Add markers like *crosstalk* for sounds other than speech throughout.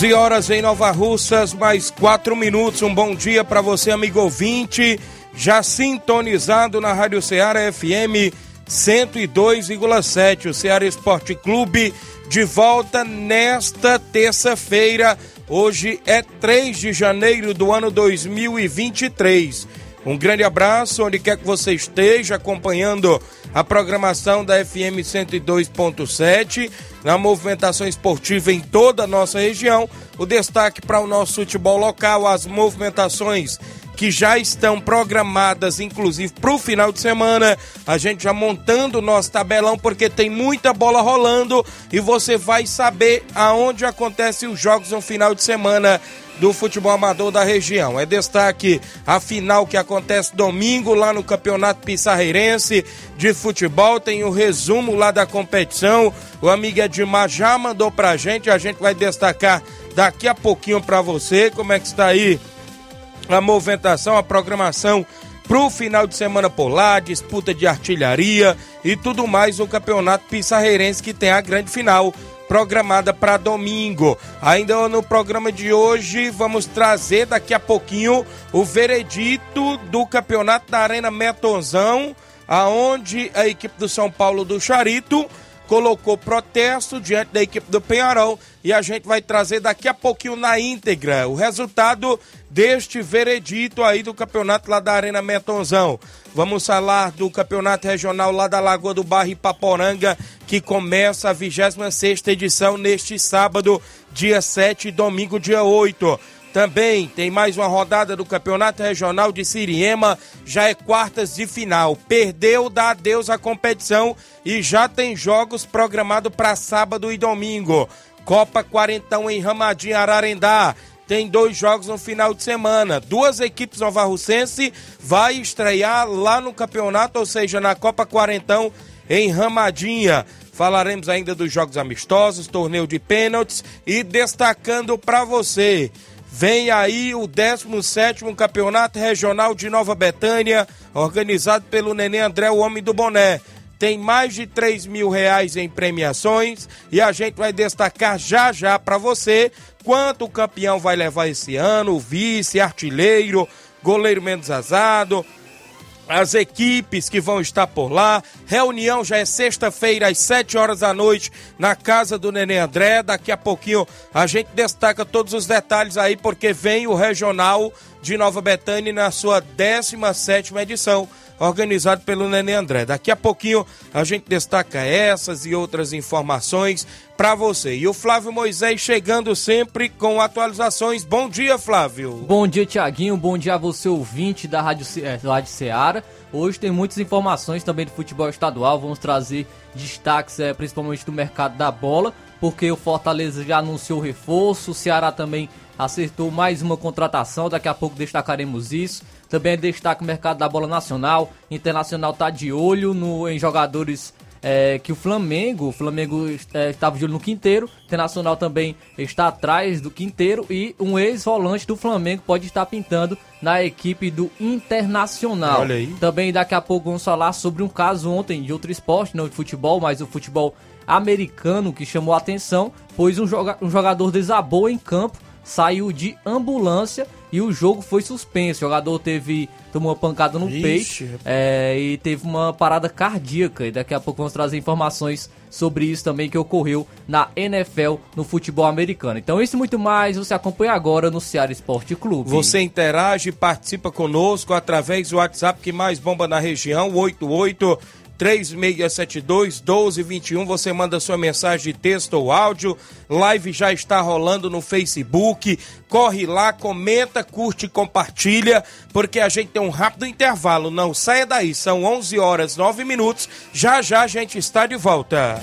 11 horas em Nova Russas, mais 4 minutos. Um bom dia para você, amigo ouvinte, já sintonizado na Rádio Ceará FM 102,7. O Ceará Esporte Clube de volta nesta terça-feira. Hoje é 3 de janeiro do ano 2023. Um grande abraço, onde quer que você esteja acompanhando a programação da FM 102.7, na movimentação esportiva em toda a nossa região. O destaque para o nosso futebol local, as movimentações que já estão programadas, inclusive para o final de semana. A gente já montando o nosso tabelão, porque tem muita bola rolando e você vai saber aonde acontecem os jogos no final de semana do futebol amador da região. É destaque a final que acontece domingo lá no Campeonato Pissarreirense de Futebol. Tem o resumo lá da competição. O amigo Edmar já mandou pra gente. A gente vai destacar daqui a pouquinho para você como é que está aí a movimentação, a programação pro final de semana por lá, disputa de artilharia e tudo mais no Campeonato Pissarreirense que tem a grande final programada para domingo. Ainda no programa de hoje, vamos trazer daqui a pouquinho o veredito do Campeonato da Arena Metonzão, aonde a equipe do São Paulo do Charito colocou protesto diante da equipe do Penharol e a gente vai trazer daqui a pouquinho na íntegra o resultado deste veredito aí do campeonato lá da Arena Metonzão. Vamos falar do campeonato regional lá da Lagoa do Barro Ipaporanga, que começa a 26 edição neste sábado, dia 7 e domingo, dia 8. Também tem mais uma rodada do Campeonato Regional de Siriema, já é quartas de final. Perdeu, dá adeus à competição e já tem jogos programados para sábado e domingo. Copa Quarentão em Ramadinho, Ararendá. Tem dois jogos no final de semana. Duas equipes novarrucense vai estrear lá no campeonato, ou seja, na Copa Quarentão em Ramadinha. Falaremos ainda dos jogos amistosos, torneio de pênaltis e destacando para você Vem aí o 17º Campeonato Regional de Nova Betânia, organizado pelo Nenê André, o Homem do Boné. Tem mais de 3 mil reais em premiações e a gente vai destacar já já para você quanto o campeão vai levar esse ano, o vice, artilheiro, goleiro menos azado, as equipes que vão estar por lá. Reunião já é sexta-feira, às 7 horas da noite, na casa do Nenê André. Daqui a pouquinho a gente destaca todos os detalhes aí, porque vem o Regional de Nova Betânia na sua 17 edição organizado pelo Nenê André. Daqui a pouquinho a gente destaca essas e outras informações para você. E o Flávio Moisés chegando sempre com atualizações. Bom dia, Flávio. Bom dia, Tiaguinho. Bom dia a você, ouvinte da Rádio, é, Rádio Ceará. Hoje tem muitas informações também do futebol estadual. Vamos trazer destaques, é, principalmente do mercado da bola, porque o Fortaleza já anunciou reforço, o Ceará também acertou mais uma contratação. Daqui a pouco destacaremos isso. Também destaca o mercado da bola nacional. Internacional está de olho no, em jogadores é, que o Flamengo, o Flamengo é, estava de olho no Quinteiro, Internacional também está atrás do Quinteiro e um ex-volante do Flamengo pode estar pintando na equipe do Internacional. Olha aí. Também daqui a pouco vamos falar sobre um caso ontem de outro esporte, não de futebol, mas o futebol americano que chamou a atenção, pois um, joga um jogador desabou em campo, saiu de ambulância e o jogo foi suspenso. O jogador teve tomou uma pancada no Ixi, peito é, e teve uma parada cardíaca. E daqui a pouco vamos trazer informações sobre isso também que ocorreu na NFL, no futebol americano. Então, isso e muito mais você acompanha agora no Ceará Esporte Clube. Você interage, participa conosco através do WhatsApp que mais bomba na região, 88 3672 1221. Você manda sua mensagem de texto ou áudio. Live já está rolando no Facebook. Corre lá, comenta, curte e compartilha, porque a gente tem um rápido intervalo. Não saia daí, são 11 horas 9 minutos. Já já a gente está de volta.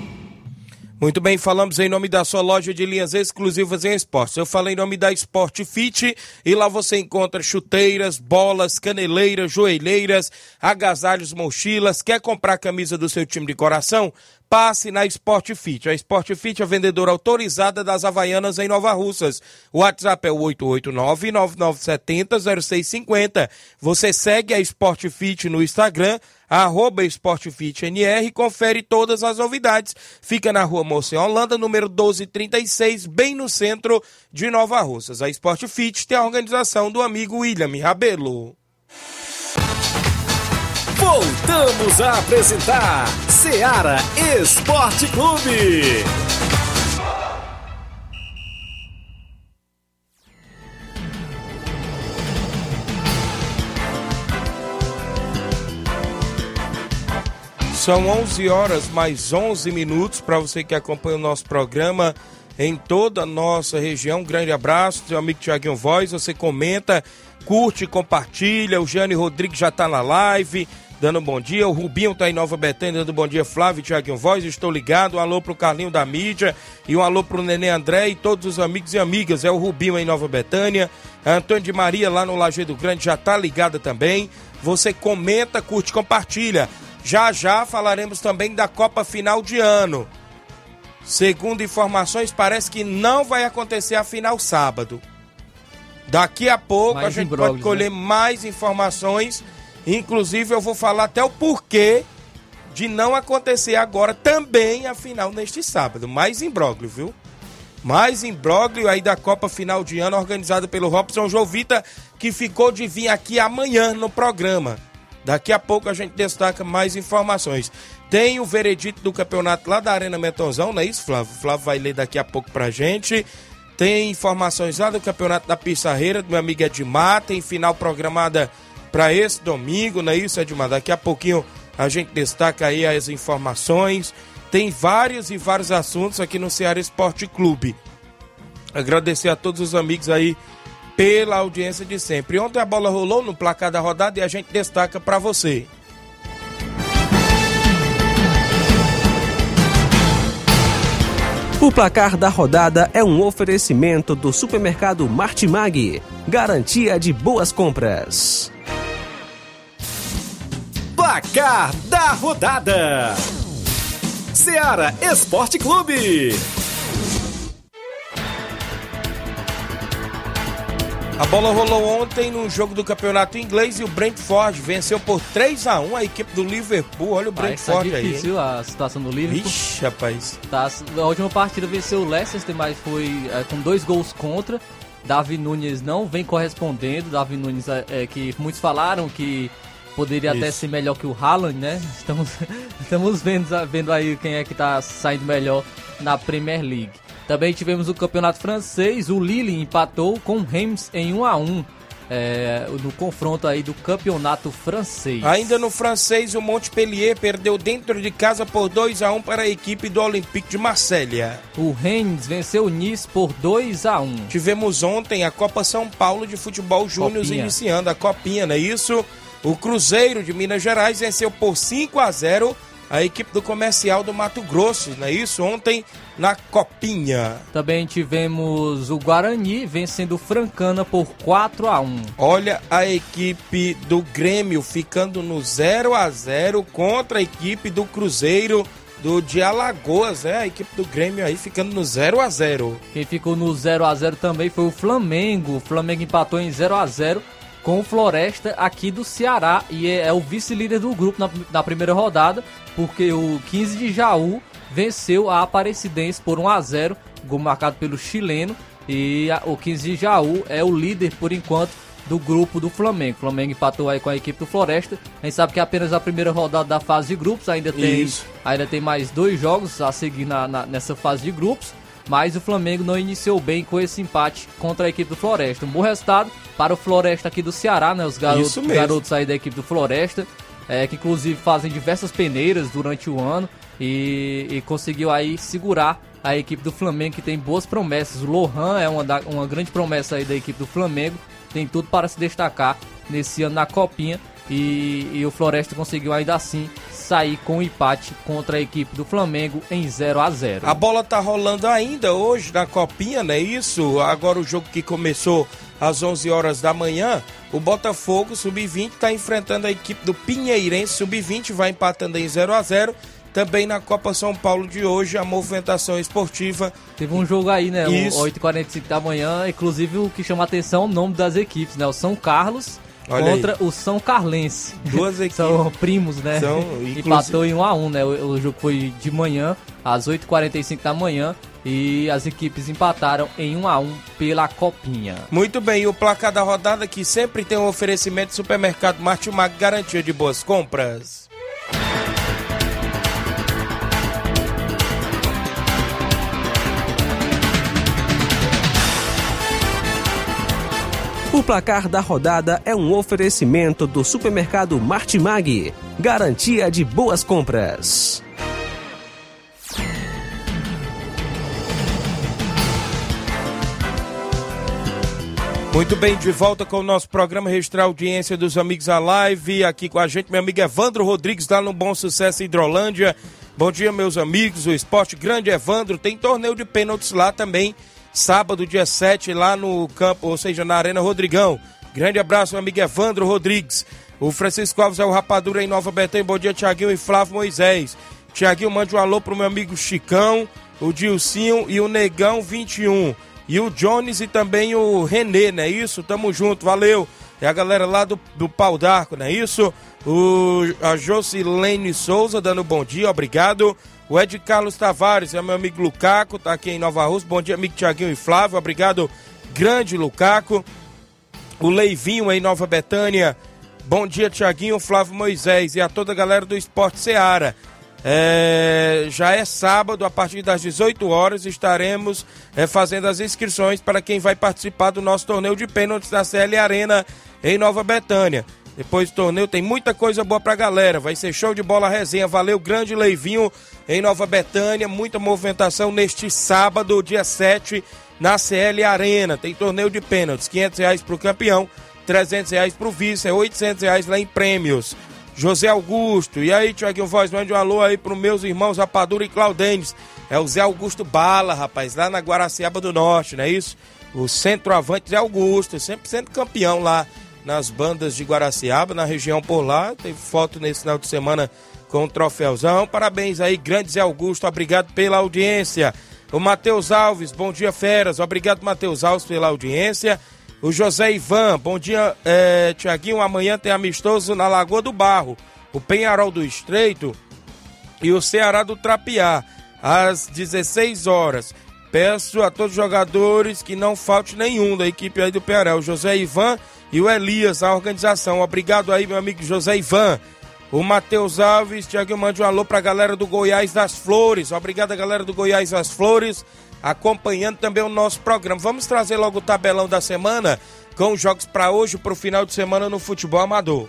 Muito bem, falamos em nome da sua loja de linhas exclusivas em esportes. Eu falei em nome da Sport Fit e lá você encontra chuteiras, bolas, caneleiras, joelheiras, agasalhos, mochilas. Quer comprar a camisa do seu time de coração? Passe na Sport Fit. A Sport Fit é a vendedora autorizada das Havaianas em Nova Russas. O WhatsApp é o 889-9970-0650. Você segue a Sport Fit no Instagram, arroba SportFitNR e confere todas as novidades. Fica na rua Moça Holanda, número 1236, bem no centro de Nova Russas. A Sport Fit tem a organização do amigo William Rabelo. Voltamos a apresentar Seara Esporte Clube. São 11 horas mais 11 minutos para você que acompanha o nosso programa em toda a nossa região. Um grande abraço, seu amigo Tiaguinho Voz. Você comenta, curte, compartilha. O Jane Rodrigues já está na live, dando um bom dia. O Rubinho está em Nova Betânia, dando um bom dia. Flávio Tiaguinho Voz, estou ligado. Um alô pro Carlinho da mídia e um alô pro Nenê André e todos os amigos e amigas. É o Rubinho em Nova Betânia. Antônio de Maria lá no Lajeado Grande já está ligada também. Você comenta, curte, compartilha. Já já falaremos também da Copa Final de Ano. Segundo informações, parece que não vai acontecer a final sábado. Daqui a pouco Mais a gente pode colher mais informações. Inclusive, eu vou falar até o porquê de não acontecer agora também a final neste sábado. Mais imbróglio, viu? Mais imbróglio aí da Copa Final de Ano organizada pelo Robson Jovita, que ficou de vir aqui amanhã no programa. Daqui a pouco a gente destaca mais informações. Tem o veredito do campeonato lá da Arena Metonzão, não é isso, Flávio? O Flávio vai ler daqui a pouco pra gente. Tem informações lá do campeonato da Pissarreira, do meu amigo Edmar. Tem final programada para esse domingo, não é isso, Edmar? Daqui a pouquinho a gente destaca aí as informações. Tem vários e vários assuntos aqui no Ceará Esporte Clube. Agradecer a todos os amigos aí pela audiência de sempre. Ontem a bola rolou no placar da rodada e a gente destaca para você. O placar da rodada é um oferecimento do supermercado Martimag. Garantia de boas compras. Placar da rodada: Seara Esporte Clube. A bola rolou ontem no jogo do campeonato inglês e o Brentford venceu por 3 a 1 a equipe do Liverpool. Olha o tá Brentford aí. hein? difícil a situação do Liverpool. Vixe, rapaz. Tá, a última partida venceu o Leicester, mas foi é, com dois gols contra. Davi Nunes não vem correspondendo. Davi Nunes, é, é, que muitos falaram que poderia até Isso. ser melhor que o Haaland, né? *laughs* Estamos, estamos vendo, vendo aí quem é que tá saindo melhor na Premier League. Também tivemos o campeonato francês, o Lille empatou com o Reims em 1 a 1 é, no confronto aí do campeonato francês. Ainda no francês, o Montpellier perdeu dentro de casa por 2 a 1 para a equipe do Olympique de Marselha. O Rennes venceu o Nice por 2 a 1. Tivemos ontem a Copa São Paulo de Futebol Júnior iniciando a copinha, não é isso? O Cruzeiro de Minas Gerais venceu por 5 a 0 a equipe do comercial do Mato Grosso, não é isso? Ontem na Copinha. Também tivemos o Guarani vencendo o Francana por 4 a 1. Olha a equipe do Grêmio ficando no 0 a 0 contra a equipe do Cruzeiro do de Alagoas, né? A equipe do Grêmio aí ficando no 0 a 0. Quem ficou no 0 a 0 também foi o Flamengo. O Flamengo empatou em 0 a 0 com o Floresta aqui do Ceará e é, é o vice-líder do grupo na, na, primeira rodada, porque o 15 de Jaú venceu a Aparecidense por 1 a 0, gol marcado pelo chileno, e a, o 15 de Jaú é o líder por enquanto do grupo do Flamengo. O Flamengo empatou aí com a equipe do Floresta. A gente sabe que é apenas a primeira rodada da fase de grupos, ainda tem, ainda tem mais dois jogos a seguir na, na, nessa fase de grupos mas o Flamengo não iniciou bem com esse empate contra a equipe do Floresta. Um bom resultado para o Floresta aqui do Ceará, né? Os garotos, garotos aí da equipe do Floresta, é, que inclusive fazem diversas peneiras durante o ano e, e, conseguiu aí segurar a equipe do Flamengo, que tem boas promessas. O Lohan é uma, da, uma grande promessa aí da equipe do Flamengo, tem tudo para se destacar nesse ano na Copinha. E, e, o Floresta conseguiu ainda assim sair com um empate contra a equipe do Flamengo em 0 a 0 A bola tá rolando ainda hoje na Copinha, não é isso? Agora o jogo que começou às 11 horas da manhã, o Botafogo Sub-20 está enfrentando a equipe do Pinheirense Sub-20, vai empatando em 0 a 0 também na Copa São Paulo de hoje, a movimentação esportiva. Teve um jogo aí, né? Isso. 8h45 da manhã, inclusive o que chama atenção é o nome das equipes, né? O São Carlos Olha contra aí. o São Carlense. Duas *laughs* equipes. São primos, né? São, *laughs* inclusive... Empatou em 1 a 1 né? O, o jogo foi de manhã, às 8h45 da manhã. E as equipes empataram em 1 a 1 pela Copinha. Muito bem, e o placar da rodada que sempre tem um oferecimento do supermercado Martimag, garantia de boas compras. O placar da rodada é um oferecimento do supermercado Martimag, garantia de boas compras. Muito bem, de volta com o nosso programa Registrar Audiência dos Amigos à Live. Aqui com a gente, meu amigo Evandro Rodrigues, lá no Bom Sucesso Hidrolândia. Bom dia, meus amigos. O Esporte Grande Evandro tem torneio de pênaltis lá também sábado, dia 7, lá no campo, ou seja, na Arena Rodrigão. Grande abraço, meu amigo Evandro Rodrigues. O Francisco Alves é o Rapadura em Nova Betânia. Bom dia, Tiaguinho e Flávio Moisés. Tiaguinho, mande um alô pro meu amigo Chicão, o Dilcinho e o Negão 21. E o Jones e também o Renê, não é isso? Tamo junto, valeu. É a galera lá do, do Pau d'Arco, não é isso? O, a Jocilene Souza dando bom dia, obrigado. O Ed Carlos Tavares é meu amigo Lucaco, tá aqui em Nova Rússia. Bom dia, amigo Tiaguinho e Flávio. Obrigado, grande Lucaco. O Leivinho em Nova Betânia. Bom dia, Tiaguinho, Flávio Moisés e a toda a galera do Esporte Seara. É, já é sábado, a partir das 18 horas, estaremos é, fazendo as inscrições para quem vai participar do nosso torneio de pênaltis da CL Arena em Nova Betânia. Depois do torneio tem muita coisa boa pra galera. Vai ser show de bola resenha. Valeu, grande Leivinho em Nova Betânia. Muita movimentação neste sábado, dia 7, na CL Arena. Tem torneio de pênaltis. 500 reais pro campeão, 300 reais pro vice, é 800 reais lá em prêmios. José Augusto. E aí, Tiaguinho Voz, mande um alô aí pros meus irmãos Rapadura e Claudênis. É o Zé Augusto Bala, rapaz, lá na Guaraciaba do Norte, não é isso? O centroavante Zé Augusto, sempre sendo campeão lá nas bandas de Guaraciaba, na região por lá. Teve foto nesse final de semana com o troféuzão. Parabéns aí, grande Zé Augusto, obrigado pela audiência. O Matheus Alves, bom dia, feras. Obrigado, Matheus Alves, pela audiência. O José Ivan, bom dia, é, Tiaguinho. Amanhã tem amistoso na Lagoa do Barro, o Penharol do Estreito e o Ceará do Trapiá, às 16 horas. Peço a todos os jogadores que não falte nenhum da equipe aí do Penharol. José Ivan e o Elias, a organização. Obrigado aí, meu amigo José Ivan. O Matheus Alves, Tiago, mande um alô pra galera do Goiás das Flores. Obrigado, galera do Goiás das Flores, acompanhando também o nosso programa. Vamos trazer logo o tabelão da semana com os jogos para hoje, pro final de semana no futebol amador.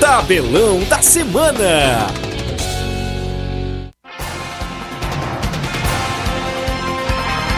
Tabelão da Semana.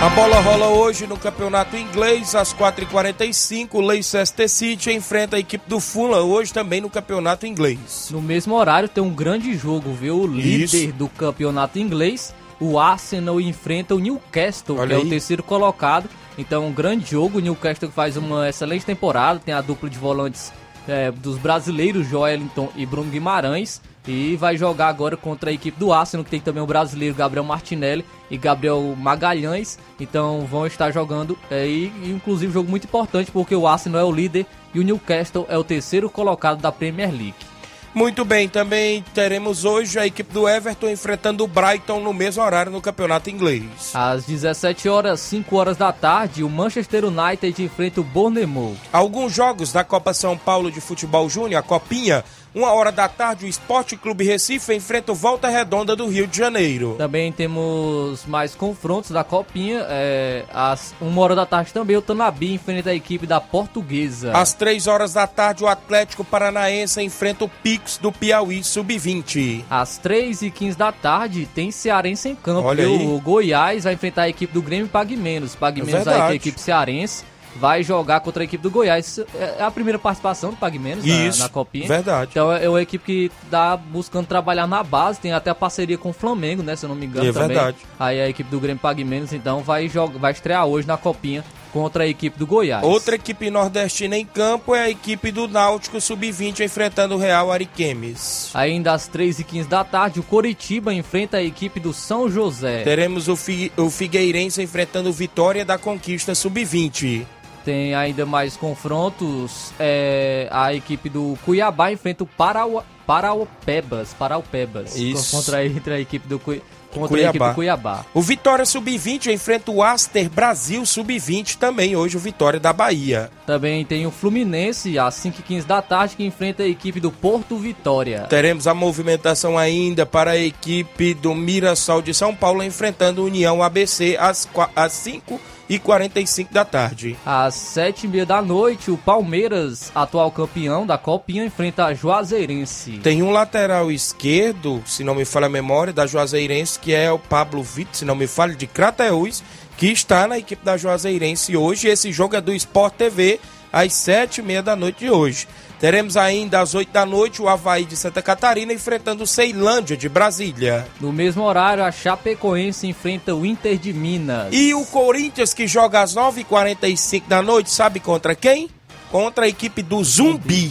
A bola rola hoje no campeonato inglês, às 4h45. O Leicester City enfrenta a equipe do Fulham, hoje também no campeonato inglês. No mesmo horário tem um grande jogo, viu? O líder Isso. do campeonato inglês, o Arsenal enfrenta o Newcastle, Olha que é aí. o terceiro colocado. Então, um grande jogo. O Newcastle faz uma excelente temporada, tem a dupla de volantes é, dos brasileiros, Joelinton e Bruno Guimarães. E vai jogar agora contra a equipe do Arsenal, que tem também o brasileiro Gabriel Martinelli e Gabriel Magalhães. Então vão estar jogando, é, e, inclusive jogo muito importante, porque o Arsenal é o líder e o Newcastle é o terceiro colocado da Premier League. Muito bem, também teremos hoje a equipe do Everton enfrentando o Brighton no mesmo horário no campeonato inglês. Às 17 horas, 5 horas da tarde, o Manchester United enfrenta o Bournemouth. Alguns jogos da Copa São Paulo de Futebol Júnior, a Copinha, uma hora da tarde, o Esporte Clube Recife enfrenta o Volta Redonda do Rio de Janeiro. Também temos mais confrontos da Copinha. É, às 1 hora da tarde também, o Tanabi enfrenta a equipe da Portuguesa. Às três horas da tarde, o Atlético Paranaense enfrenta o Pix do Piauí Sub-20. Às 3 e 15 da tarde, tem Cearense em campo. Olha aí. O Goiás vai enfrentar a equipe do Grêmio Pague Menos. Pague É Menos é a equipe cearense. Vai jogar contra a equipe do Goiás. É a primeira participação do Pague Menos na, Isso, na Copinha. verdade. Então é uma equipe que tá buscando trabalhar na base, tem até a parceria com o Flamengo, né? Se eu não me engano É também. verdade. Aí a equipe do Grêmio Pague Menos, então, vai, jogar, vai estrear hoje na Copinha contra a equipe do Goiás. Outra equipe nordestina em campo é a equipe do Náutico Sub-20 enfrentando o Real Ariquemes. Ainda às 3h15 da tarde, o Coritiba enfrenta a equipe do São José. Teremos o, Fi- o Figueirense enfrentando o Vitória da Conquista Sub-20. Tem ainda mais confrontos. é, a equipe do Cuiabá enfrenta o Parau, Paraupebas. Paraupebas. Isso. Contra, entre a equipe do, Cui- contra a Cuiabá. equipe do Cuiabá. O Vitória Sub-20 enfrenta o Aster Brasil Sub-20 também, hoje o Vitória da Bahia. Também tem o Fluminense às 5h15 da tarde que enfrenta a equipe do Porto Vitória. Teremos a movimentação ainda para a equipe do Mirassol de São Paulo enfrentando o União ABC às, às 5 e 45 da tarde. Às 7h30 da noite, o Palmeiras, atual campeão da Copinha, enfrenta a Juazeirense. Tem um lateral esquerdo, se não me falha a memória, da Juazeirense, que é o Pablo Vitor, se não me falha, de Crateús, que está na equipe da Juazeirense hoje. Esse jogo é do Sport TV, às sete e meia da noite de hoje. Teremos ainda às 8 da noite o Havaí de Santa Catarina enfrentando o Ceilândia de Brasília. No mesmo horário, a Chapecoense enfrenta o Inter de Minas. E o Corinthians que joga às 9h45 da noite, sabe contra quem? Contra a equipe do Zumbi.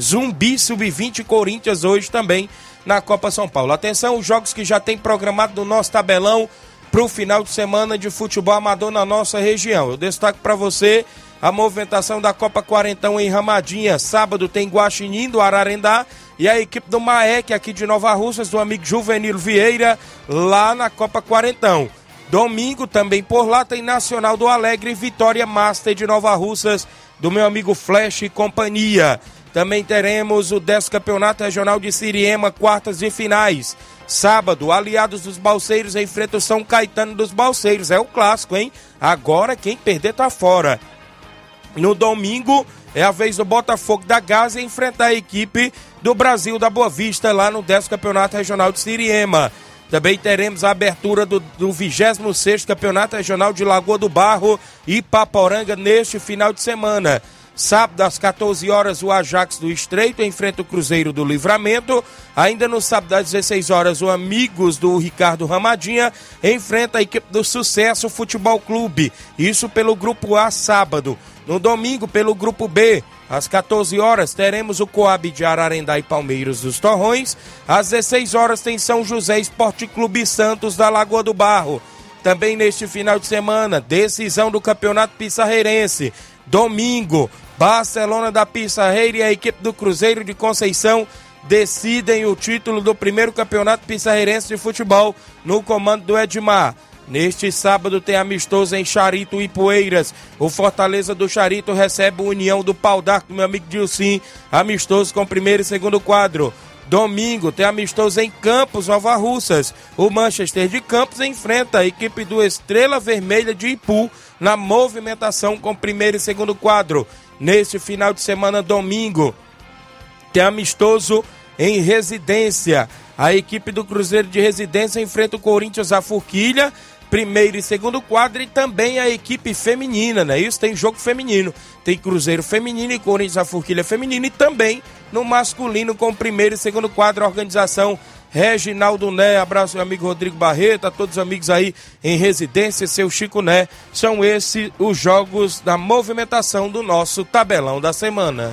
Zumbi Sub-20 Corinthians hoje também na Copa São Paulo. Atenção, os jogos que já tem programado no nosso tabelão para o final de semana de futebol amador na nossa região. Eu destaco para você a movimentação da Copa Quarentão em Ramadinha. Sábado tem Guaxinim do Ararendá e a equipe do Maek aqui de Nova Russas, do amigo Juvenil Vieira, lá na Copa Quarentão. Domingo também por lá tem Nacional do Alegre Vitória Master de Nova Russas, do meu amigo Flash e companhia. Também teremos o 10 Campeonato Regional de Siriema, quartas e finais. Sábado, Aliados dos Balseiros enfrentam São Caetano dos Balseiros. É o clássico, hein? Agora quem perder tá fora. No domingo é a vez do Botafogo da Gaza enfrentar a equipe do Brasil da Boa Vista lá no 10 Campeonato Regional de Siriema. Também teremos a abertura do, do 26º Campeonato Regional de Lagoa do Barro e Paporanga neste final de semana. Sábado, às 14 horas, o Ajax do Estreito enfrenta o Cruzeiro do Livramento. Ainda no sábado, às 16 horas, o Amigos do Ricardo Ramadinha enfrenta a equipe do Sucesso Futebol Clube. Isso pelo Grupo A, sábado. No domingo, pelo Grupo B, às 14 horas, teremos o Coab de Ararendá e Palmeiras dos Torrões. Às 16 horas, tem São José Esporte Clube Santos da Lagoa do Barro. Também neste final de semana, decisão do Campeonato Pissarreirense. Domingo, Barcelona da Pissarreira e a equipe do Cruzeiro de Conceição decidem o título do primeiro Campeonato Pissarreirense de Futebol no comando do Edmar. Neste sábado tem amistoso em Charito e Poeiras. O Fortaleza do Charito recebe o União do Pau d'Arco, meu amigo Dilcim. Amistoso com primeiro e segundo quadro. Domingo tem amistoso em Campos, Nova Russas. O Manchester de Campos enfrenta a equipe do Estrela Vermelha de Ipu na movimentação com primeiro e segundo quadro. Neste final de semana, domingo, tem amistoso em residência. A equipe do Cruzeiro de Residência enfrenta o Corinthians a Forquilha primeiro e segundo quadro e também a equipe feminina, né? Isso tem jogo feminino. Tem Cruzeiro feminino e Corinthians a Forquilha feminina e também no masculino com primeiro e segundo quadro, a organização Reginaldo Né, abraço meu amigo Rodrigo Barreto, a todos os amigos aí em residência, seu Chico Né. São esses os jogos da movimentação do nosso tabelão da semana.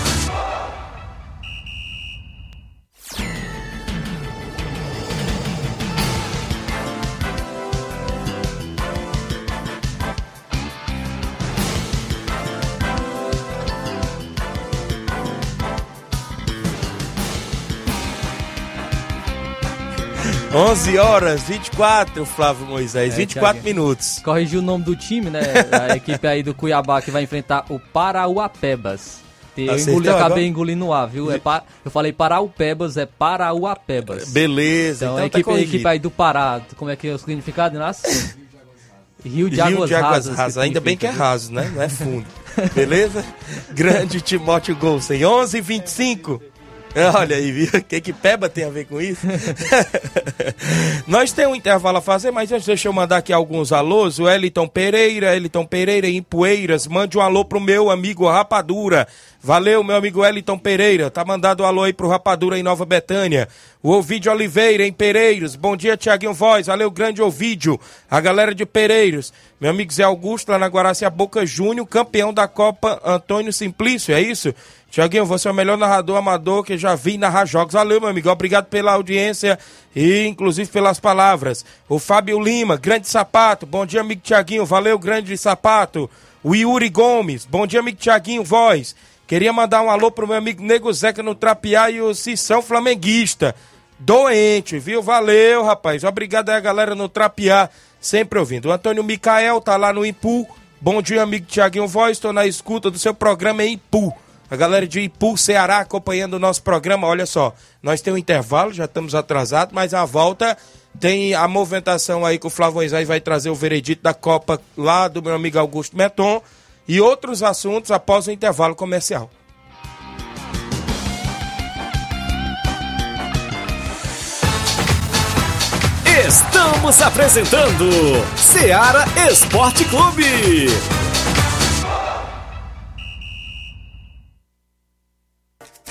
11 horas, 24, Flávio Moisés, É, 24 Thiago. minutos. Corrigiu o nome do time, né? A *laughs* equipe aí do Cuiabá que vai enfrentar o Parauapebas. Eu Acertou engoli, acabei engolindo o A, viu? É pa- eu falei Parauapebas, é Parauapebas. Beleza, Então, então, a, tá equipe, a corrigido. equipe aí do Pará, como é que é o significado? Rio de Rio Águas de Águas Rasas. Rasas, ainda bem que é raso, né? Não é fundo. *laughs* Beleza? Grande Timóteo Golsen, 11 h 25 Olha aí, viu? O *laughs* que que Peba tem a ver com isso? *laughs* Nós temos um intervalo a fazer, mas antes deixa eu mandar aqui alguns alôs. O Eliton Pereira, Eliton Pereira em Poeiras, mande um alô pro meu amigo Rapadura. Valeu, meu amigo Eliton Pereira. Tá mandado um alô aí pro Rapadura em Nova Betânia. O Ovidio Oliveira em Pereiros. Bom dia, Tiaguinho Voz. Valeu, grande Ovidio. A galera de Pereiros. Meu amigo Zé Augusto lá na Guaracia Boca Júnior, campeão da Copa Antônio Simplício, é isso? Tiaguinho, você é o melhor narrador amador que já vi narrar jogos. Valeu, meu amigo. Obrigado pela audiência e, inclusive, pelas palavras. O Fábio Lima, grande sapato. Bom dia, amigo Tiaguinho. Valeu, grande sapato. O Yuri Gomes. Bom dia, amigo Tiaguinho. Voz. Queria mandar um alô pro meu amigo Nego Zeca no Trapiá e o Cissão Flamenguista. Doente, viu? Valeu, rapaz. Obrigado aí, a galera no Trapiá. Sempre ouvindo. O Antônio Micael tá lá no Impu. Bom dia, amigo Tiaguinho Voz. Estou na escuta do seu programa em Impu. A galera de Ipu, Ceará, acompanhando o nosso programa. Olha só, nós temos um intervalo, já estamos atrasados, mas a volta tem a movimentação aí que o Flávio Moisés vai trazer o veredito da Copa lá do meu amigo Augusto Meton e outros assuntos após o intervalo comercial. Estamos apresentando Seara Esporte Clube.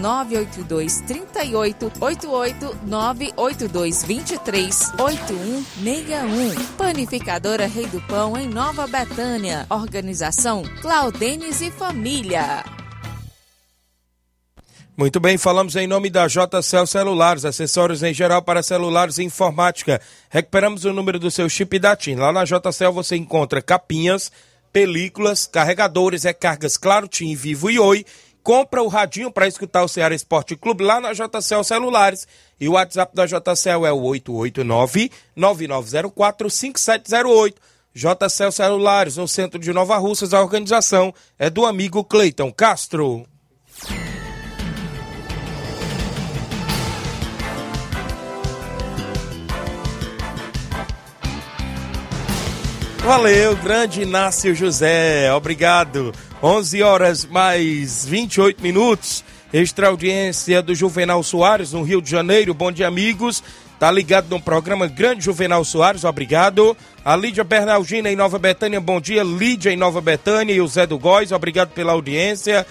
982 38 88 982 23 8161. Panificadora Rei do Pão, em Nova Betânia. Organização Claudenes e Família. Muito bem, falamos em nome da JCL Celulares, acessórios em geral para celulares e informática. Recuperamos o número do seu chip da TIM. Lá na JCL você encontra capinhas, películas, carregadores, recargas Claro, TIM, Vivo e Oi. Compra o radinho para escutar o Ceará Esporte Clube lá na JCL Celulares. E o WhatsApp da JCL é o 889-9904-5708. JCL Celulares, no centro de Nova Russas, a organização é do amigo Cleiton Castro. Valeu, grande Inácio José, obrigado. 11 horas mais 28 minutos. Extra audiência do Juvenal Soares, no Rio de Janeiro. Bom dia, amigos. Tá ligado no programa Grande Juvenal Soares, obrigado. A Lídia Bernaldina em Nova Betânia, bom dia. Lídia em Nova Betânia e o Zé do Góis, obrigado pela audiência.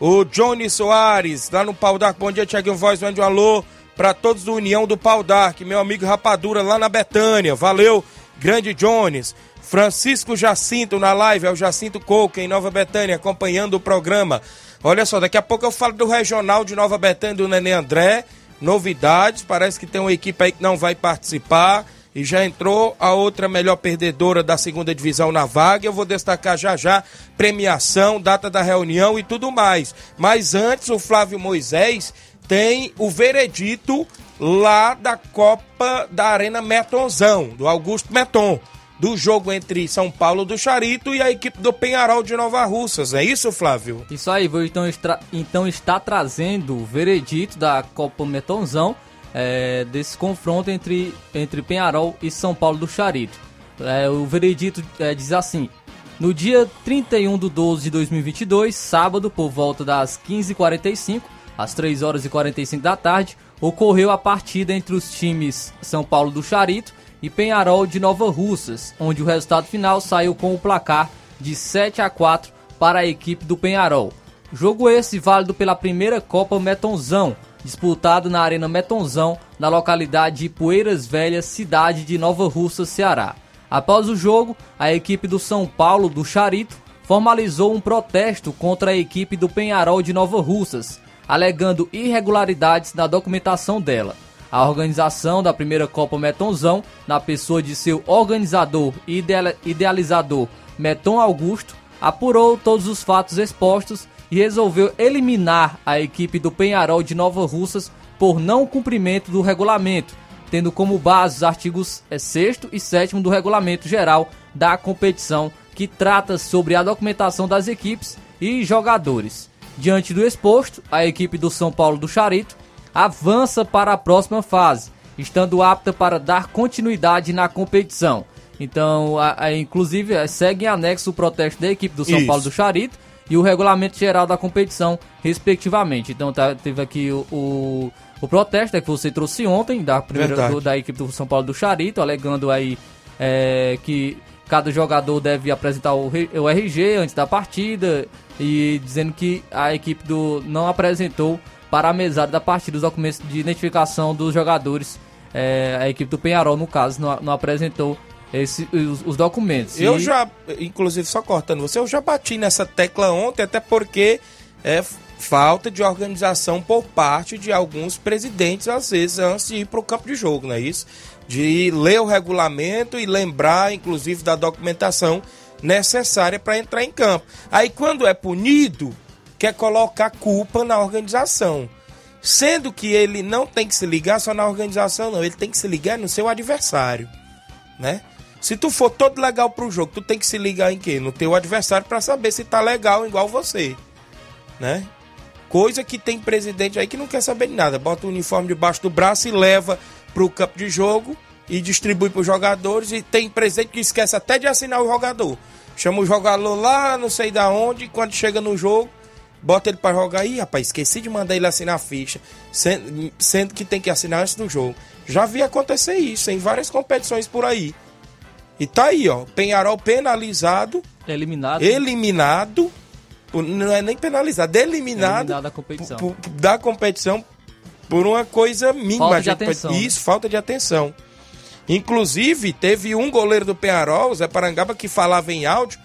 O Johnny Soares, lá no Pau Dark, bom dia, Tiaguinho Voz, mande um alô para todos do União do Pau Dark, meu amigo Rapadura lá na Betânia, valeu, grande Jones. Francisco Jacinto na live, é o Jacinto Coco em Nova Betânia, acompanhando o programa. Olha só, daqui a pouco eu falo do Regional de Nova Betânia do Nenê André novidades. Parece que tem uma equipe aí que não vai participar. E já entrou a outra melhor perdedora da segunda divisão na vaga. Eu vou destacar já já premiação, data da reunião e tudo mais. Mas antes, o Flávio Moisés tem o veredito lá da Copa da Arena Metonzão, do Augusto Meton do jogo entre São Paulo do Charito e a equipe do Penharol de Nova Russas. É isso, Flávio? Isso aí, vou então, extra... então está trazendo o veredito da Copa Metonzão é, desse confronto entre, entre Penharol e São Paulo do Charito. É, o veredito é, diz assim: no dia 31 de 12 de 2022, sábado, por volta das 15h45, às 3 horas e 45 da tarde, ocorreu a partida entre os times São Paulo do Charito e Penharol de Nova Russas, onde o resultado final saiu com o placar de 7 a 4 para a equipe do Penharol. Jogo esse válido pela primeira Copa Metonzão, disputado na Arena Metonzão, na localidade de Poeiras Velhas, cidade de Nova Russa, Ceará. Após o jogo, a equipe do São Paulo do Charito formalizou um protesto contra a equipe do Penharol de Nova Russas, alegando irregularidades na documentação dela. A organização da primeira Copa Metonzão, na pessoa de seu organizador e idealizador Meton Augusto, apurou todos os fatos expostos e resolveu eliminar a equipe do Penharol de Nova Russas por não cumprimento do regulamento, tendo como base os artigos 6 e 7 do regulamento geral da competição, que trata sobre a documentação das equipes e jogadores. Diante do exposto, a equipe do São Paulo do Charito avança para a próxima fase, estando apta para dar continuidade na competição. Então, a, a, inclusive, é, segue em anexo o protesto da equipe do São Isso. Paulo do Charito e o regulamento geral da competição, respectivamente. Então, tá, teve aqui o, o, o protesto é que você trouxe ontem da primeira do, da equipe do São Paulo do Charito, alegando aí é, que cada jogador deve apresentar o, o RG antes da partida e dizendo que a equipe do não apresentou para a mesada da partida os documentos de identificação dos jogadores. É, a equipe do Penharol, no caso, não, não apresentou esse, os, os, documentos. Eu e... já, inclusive, só cortando você, eu já bati nessa tecla ontem, até porque é falta de organização por parte de alguns presidentes, às vezes, antes de ir para o campo de jogo, não é isso? De ler o regulamento e lembrar, inclusive, da documentação necessária para entrar em campo. Aí, quando é punido, quer colocar culpa na organização. Sendo que ele não tem que se ligar só na organização, não. Ele tem que se ligar no seu adversário, né? Se tu for todo legal pro jogo, tu tem que se ligar em quê? No teu adversário para saber se tá legal igual você, né? Coisa que tem presidente aí que não quer saber de nada. Bota o uniforme debaixo do braço e leva pro campo de jogo e distribui pros jogadores. E tem presidente que esquece até de assinar o jogador. Chama o jogador lá, não sei da onde, quando chega no jogo, bota ele para jogar aí, rapaz, esqueci de mandar ele assinar a ficha, sendo, sendo que tem que assinar antes do jogo. Já vi acontecer isso em várias competições por aí. E tá aí, ó, Penharol penalizado, eliminado, eliminado, não é nem penalizado, eliminado, eliminado da competição. Por, da competição por uma coisa mínima, falta de atenção, isso, falta de atenção. Inclusive, teve um goleiro do Penharol, Zé Parangaba, que falava em áudio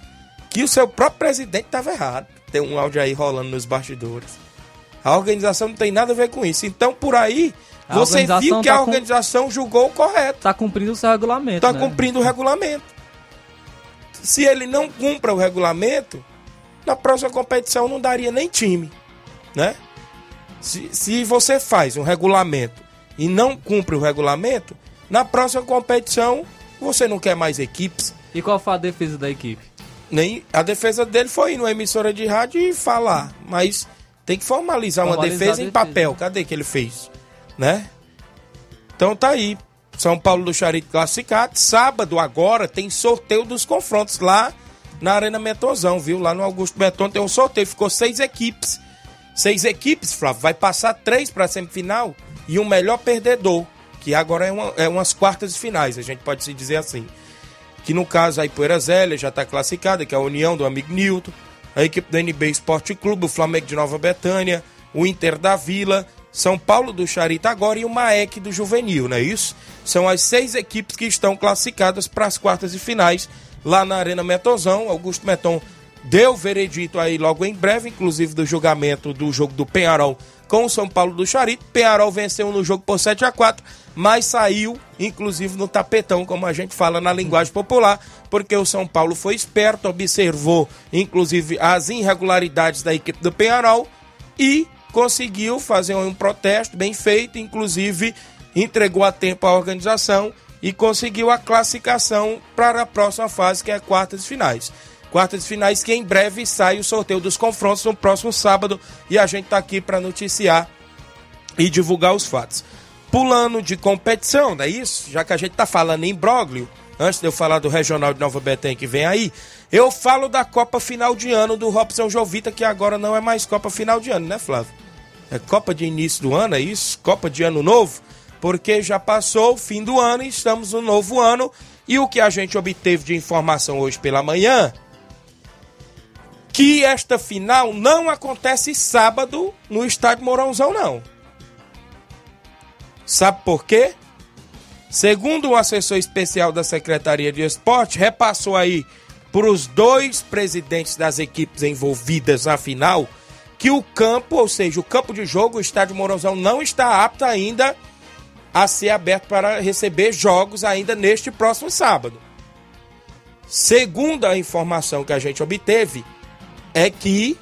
que o seu próprio presidente estava errado. Tem um áudio aí rolando nos bastidores. A organização não tem nada a ver com isso. Então, por aí, a você viu que tá a organização com... julgou o correto. Está cumprindo o seu regulamento. Está né? cumprindo o regulamento. Se ele não cumpra o regulamento, na próxima competição não daria nem time. Né? Se, se você faz um regulamento e não cumpre o regulamento, na próxima competição você não quer mais equipes. E qual foi a defesa da equipe? Nem a defesa dele foi ir numa emissora de rádio e falar, mas tem que formalizar, formalizar uma defesa, defesa em papel. Cadê que ele fez, né? Então tá aí. São Paulo do Charito classificado. Sábado agora tem sorteio dos confrontos lá na Arena Metozão, viu? Lá no Augusto Beton tem um sorteio. Ficou seis equipes. Seis equipes, Flávio. Vai passar três para semifinal e um melhor perdedor. que agora é, uma, é umas quartas de finais, a gente pode se dizer assim. Que no caso a Ipoeira Zélia já está classificada, que é a União do amigo Nilton, a equipe do NB Esporte Clube, o Flamengo de Nova Betânia, o Inter da Vila, São Paulo do Charita agora e o Maek do Juvenil, não é isso? São as seis equipes que estão classificadas para as quartas de finais lá na Arena Metozão. Augusto Meton deu veredito aí logo em breve, inclusive do julgamento do jogo do Penharol com o São Paulo do Charito. Penharol venceu no jogo por 7 a 4 mas saiu, inclusive, no tapetão, como a gente fala na linguagem popular, porque o São Paulo foi esperto, observou, inclusive, as irregularidades da equipe do Penharol e conseguiu fazer um protesto bem feito, inclusive entregou a tempo a organização e conseguiu a classificação para a próxima fase, que é quartas finais. Quartas finais que em breve sai o sorteio dos confrontos no próximo sábado e a gente está aqui para noticiar e divulgar os fatos. Pulando de competição, não é isso? Já que a gente está falando em Broglio, antes de eu falar do Regional de Nova Betém que vem aí, eu falo da Copa Final de Ano do Robson Jovita, que agora não é mais Copa Final de Ano, né, Flávio? É Copa de início do ano, é isso? Copa de Ano Novo? Porque já passou o fim do ano e estamos no novo ano. E o que a gente obteve de informação hoje pela manhã que esta final não acontece sábado no estádio Mourãozão, não. Sabe por quê? Segundo um assessor especial da Secretaria de Esporte, repassou aí para os dois presidentes das equipes envolvidas na final que o campo, ou seja, o campo de jogo, o estádio Mourãozão, não está apto ainda a ser aberto para receber jogos ainda neste próximo sábado. Segundo a informação que a gente obteve, é que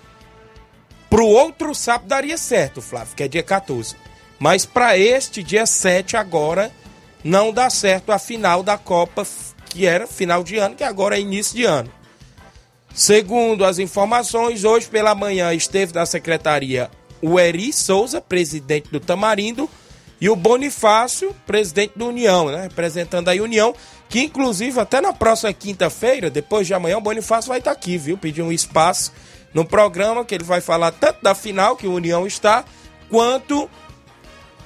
pro outro sábado daria certo, Flávio, que é dia 14. Mas para este dia 7 agora não dá certo a final da Copa, que era final de ano, que agora é início de ano. Segundo as informações, hoje pela manhã esteve na secretaria o Eri Souza, presidente do Tamarindo, e o Bonifácio, presidente da União, né, representando a União, que inclusive até na próxima quinta-feira, depois de amanhã, o Bonifácio vai estar aqui, viu? Pedir um espaço no programa que ele vai falar tanto da final que o União está, quanto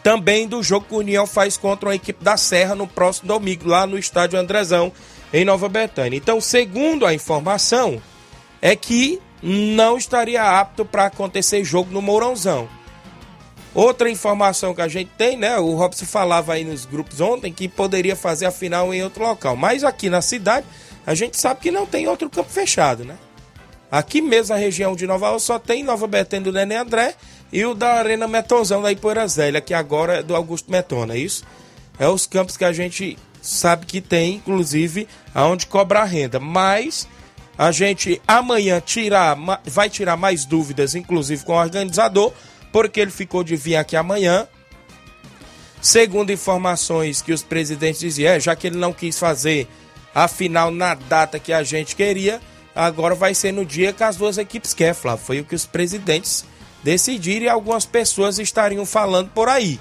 também do jogo que o União faz contra uma equipe da Serra no próximo domingo, lá no estádio Andrezão, em Nova Betânia. Então, segundo a informação, é que não estaria apto para acontecer jogo no Mourãozão. Outra informação que a gente tem, né? O Robson falava aí nos grupos ontem que poderia fazer a final em outro local. Mas aqui na cidade, a gente sabe que não tem outro campo fechado, né? Aqui mesmo, a região de Nova Alça, só tem Nova Betânia do Nenê André e o da Arena Metonzão da Ipoeira Zélia, que agora é do Augusto Metona, é isso? É os campos que a gente sabe que tem, inclusive, aonde cobrar renda. Mas a gente amanhã tirar, vai tirar mais dúvidas, inclusive com o organizador, porque ele ficou de vir aqui amanhã. Segundo informações que os presidentes diziam, é, já que ele não quis fazer a final na data que a gente queria, agora vai ser no dia que as duas equipes querem, Flávio. Foi o que os presidentes decidiram e algumas pessoas estariam falando por aí.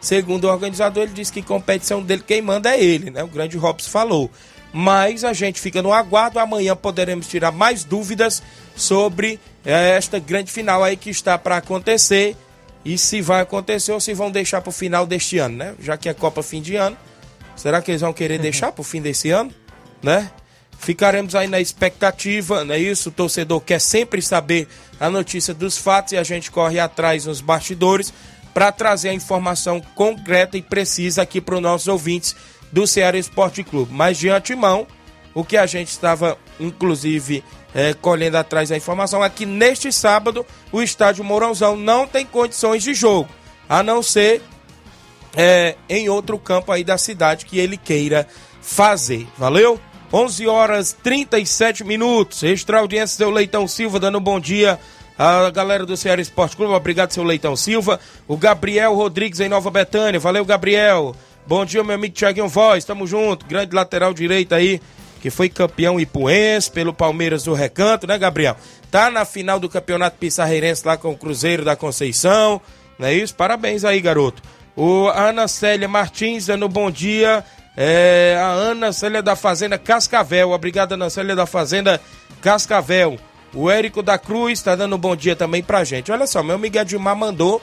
Segundo o organizador, ele disse que competição dele quem manda é ele, né? O grande Robson falou. Mas a gente fica no aguardo, amanhã poderemos tirar mais dúvidas sobre é esta grande final aí que está para acontecer e se vai acontecer ou se vão deixar para o final deste ano, né? Já que é Copa fim de ano, será que eles vão querer *laughs* deixar para o fim desse ano, né? Ficaremos aí na expectativa, não é isso? O torcedor quer sempre saber a notícia dos fatos e a gente corre atrás nos bastidores para trazer a informação concreta e precisa aqui para os nossos ouvintes do Ceará Esporte Clube. Mas de antemão, o que a gente estava, inclusive, é, colhendo atrás da informação é que neste sábado o estádio Mourãozão não tem condições de jogo, a não ser é, em outro campo aí da cidade que ele queira fazer. Valeu? 11 horas 37 minutos. Extra audiência, seu Leitão Silva, dando um bom dia a galera do Ceará Esporte Clube. Obrigado, seu Leitão Silva. O Gabriel Rodrigues em Nova Betânia. Valeu, Gabriel. Bom dia, meu amigo Thiaguinho Voz. Tamo junto. Grande lateral direito aí que foi campeão ipuense pelo Palmeiras do Recanto, né, Gabriel? Tá na final do Campeonato Pissarreirense lá com o Cruzeiro da Conceição, não é isso? Parabéns aí, garoto. O Ana Célia Martins dando bom dia. É, a Ana Célia da Fazenda Cascavel. Obrigado, Ana Célia da Fazenda Cascavel. O Érico da Cruz está dando um bom dia também pra gente. Olha só, meu amigo Edmar mandou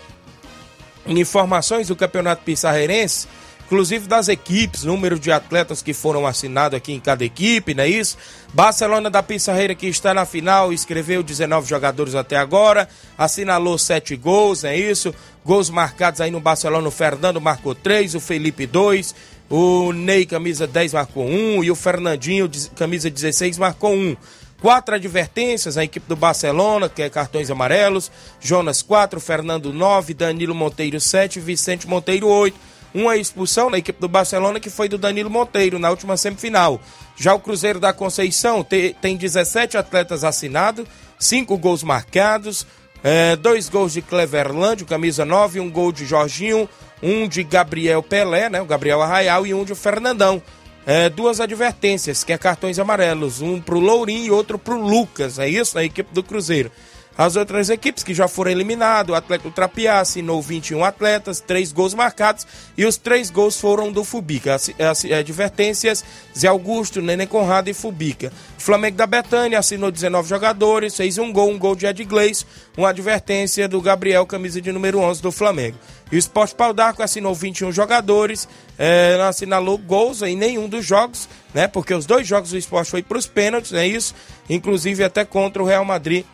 informações do Campeonato Pissarreirense inclusive das equipes, número de atletas que foram assinados aqui em cada equipe, não é isso? Barcelona da Pissarreira que está na final, escreveu 19 jogadores até agora, assinalou 7 gols, não é isso? Gols marcados aí no Barcelona, o Fernando marcou 3, o Felipe 2, o Ney, camisa 10, marcou 1 e o Fernandinho, camisa 16, marcou 1. Quatro advertências, a equipe do Barcelona, que é cartões amarelos. Jonas 4, Fernando 9, Danilo Monteiro 7, Vicente Monteiro 8. Uma expulsão na equipe do Barcelona que foi do Danilo Monteiro na última semifinal. Já o Cruzeiro da Conceição te, tem 17 atletas assinados, 5 gols marcados, é, dois gols de Cleverland, camisa 9, um gol de Jorginho, um de Gabriel Pelé, né, o Gabriel Arraial, e um de Fernandão é, duas advertências, que é cartões amarelos, um pro Lourinho e outro pro Lucas, é isso? A equipe do Cruzeiro. As outras equipes que já foram eliminadas, o Atlético Trapiá assinou 21 atletas, três gols marcados e os três gols foram do Fubica. As, as advertências, Zé Augusto, Nenê Conrado e Fubica. O Flamengo da Betânia assinou 19 jogadores, fez um gol, um gol de Edgley, uma advertência do Gabriel, camisa de número 11 do Flamengo. E o Esporte Pau d'Arco assinou 21 jogadores, é, não assinalou gols em nenhum dos jogos, né? Porque os dois jogos do esporte foi para os pênaltis, é isso? Inclusive até contra o Real Madrid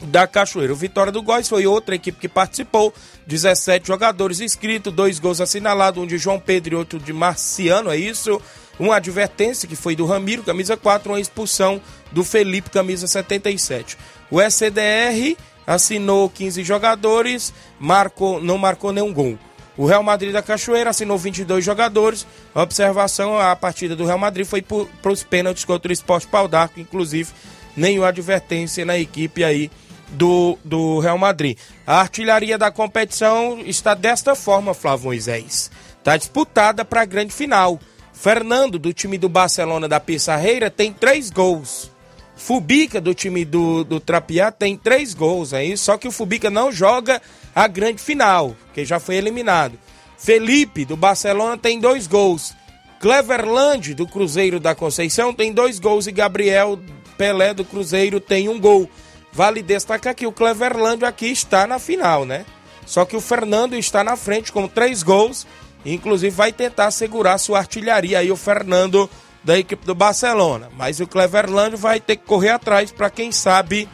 da Cachoeira. O Vitória do Góis foi outra equipe que participou, 17 jogadores inscritos, dois gols assinalados, um de João Pedro e outro de Marciano, é isso? Uma advertência que foi do Ramiro, camisa 4, uma expulsão do Felipe, camisa 77. O SCDR assinou 15 jogadores, marcou, não marcou nenhum gol. O Real Madrid da Cachoeira assinou 22 jogadores. A observação, a partida do Real Madrid foi para os pênaltis contra o Esporte Pau d'Arco, inclusive nenhuma advertência na equipe aí do, do Real Madrid. A artilharia da competição está desta forma, Flávio Moisés. Está disputada para a grande final. Fernando, do time do Barcelona da Pissarreira, tem três gols. Fubica, do time do, do Trapiá, tem três gols aí, só que o Fubica não joga a grande final, que já foi eliminado. Felipe, do Barcelona, tem dois gols. Cleverland, do Cruzeiro da Conceição, tem dois gols. E Gabriel Pelé, do Cruzeiro, tem um gol. Vale destacar que o Cleverland aqui está na final, né? Só que o Fernando está na frente com três gols. Inclusive vai tentar segurar sua artilharia aí, o Fernando da equipe do Barcelona. Mas o Cleverland vai ter que correr atrás para quem sabe,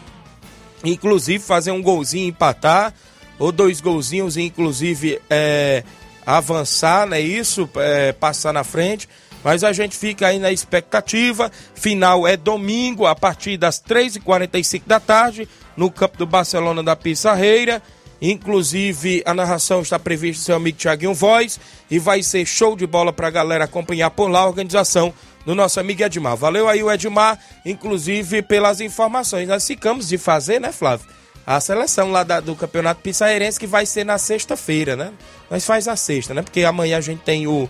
inclusive, fazer um golzinho empatar, ou dois golzinhos, inclusive, é, avançar, né? Isso, é, passar na frente. Mas a gente fica aí na expectativa. Final é domingo, a partir das 3h45 da tarde, no campo do Barcelona da Pissarreira. Inclusive, a narração está prevista seu amigo Tiaguinho Voz. E vai ser show de bola para a galera acompanhar por lá a organização do nosso amigo Edmar. Valeu aí o Edmar, inclusive pelas informações. Nós ficamos de fazer, né, Flávio? A seleção lá da, do Campeonato Pissarreirense que vai ser na sexta-feira, né? Nós faz a sexta, né? Porque amanhã a gente tem o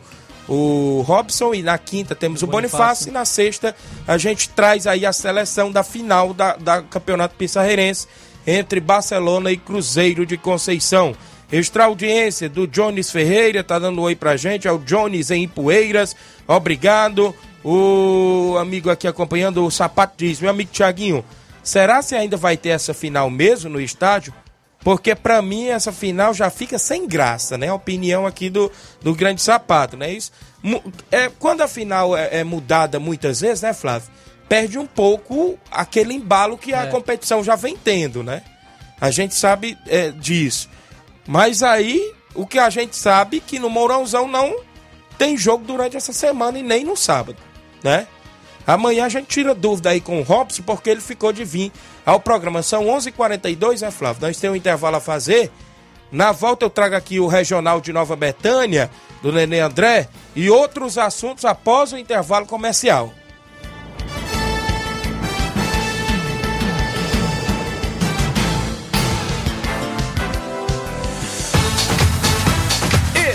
o Robson e na quinta temos o, o Bonifácio. Bonifácio. e na sexta a gente traz aí a seleção da final da, da Campeonato Pissarreirense entre Barcelona e Cruzeiro de Conceição. Extra audiência do Jones Ferreira, tá dando um oi pra gente, é o Jones em Poeiras, obrigado. O amigo aqui acompanhando o sapato diz, meu amigo Tiaguinho, será se ainda vai ter essa final mesmo no estádio? Porque para mim essa final já fica sem graça, né? A opinião aqui do, do grande sapato, né? Isso, é, quando a final é, é mudada muitas vezes, né, Flávio? Perde um pouco aquele embalo que a é. competição já vem tendo, né? A gente sabe é, disso. Mas aí, o que a gente sabe que no Mourãozão não tem jogo durante essa semana e nem no sábado, né? Amanhã a gente tira dúvida aí com o Robson, porque ele ficou de vir ao programa. São 11:42 h 42 né, Flávio? Nós temos um intervalo a fazer. Na volta eu trago aqui o Regional de Nova Betânia, do Nenê André, e outros assuntos após o intervalo comercial.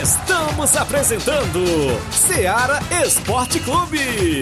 Estamos apresentando Seara Esporte Clube.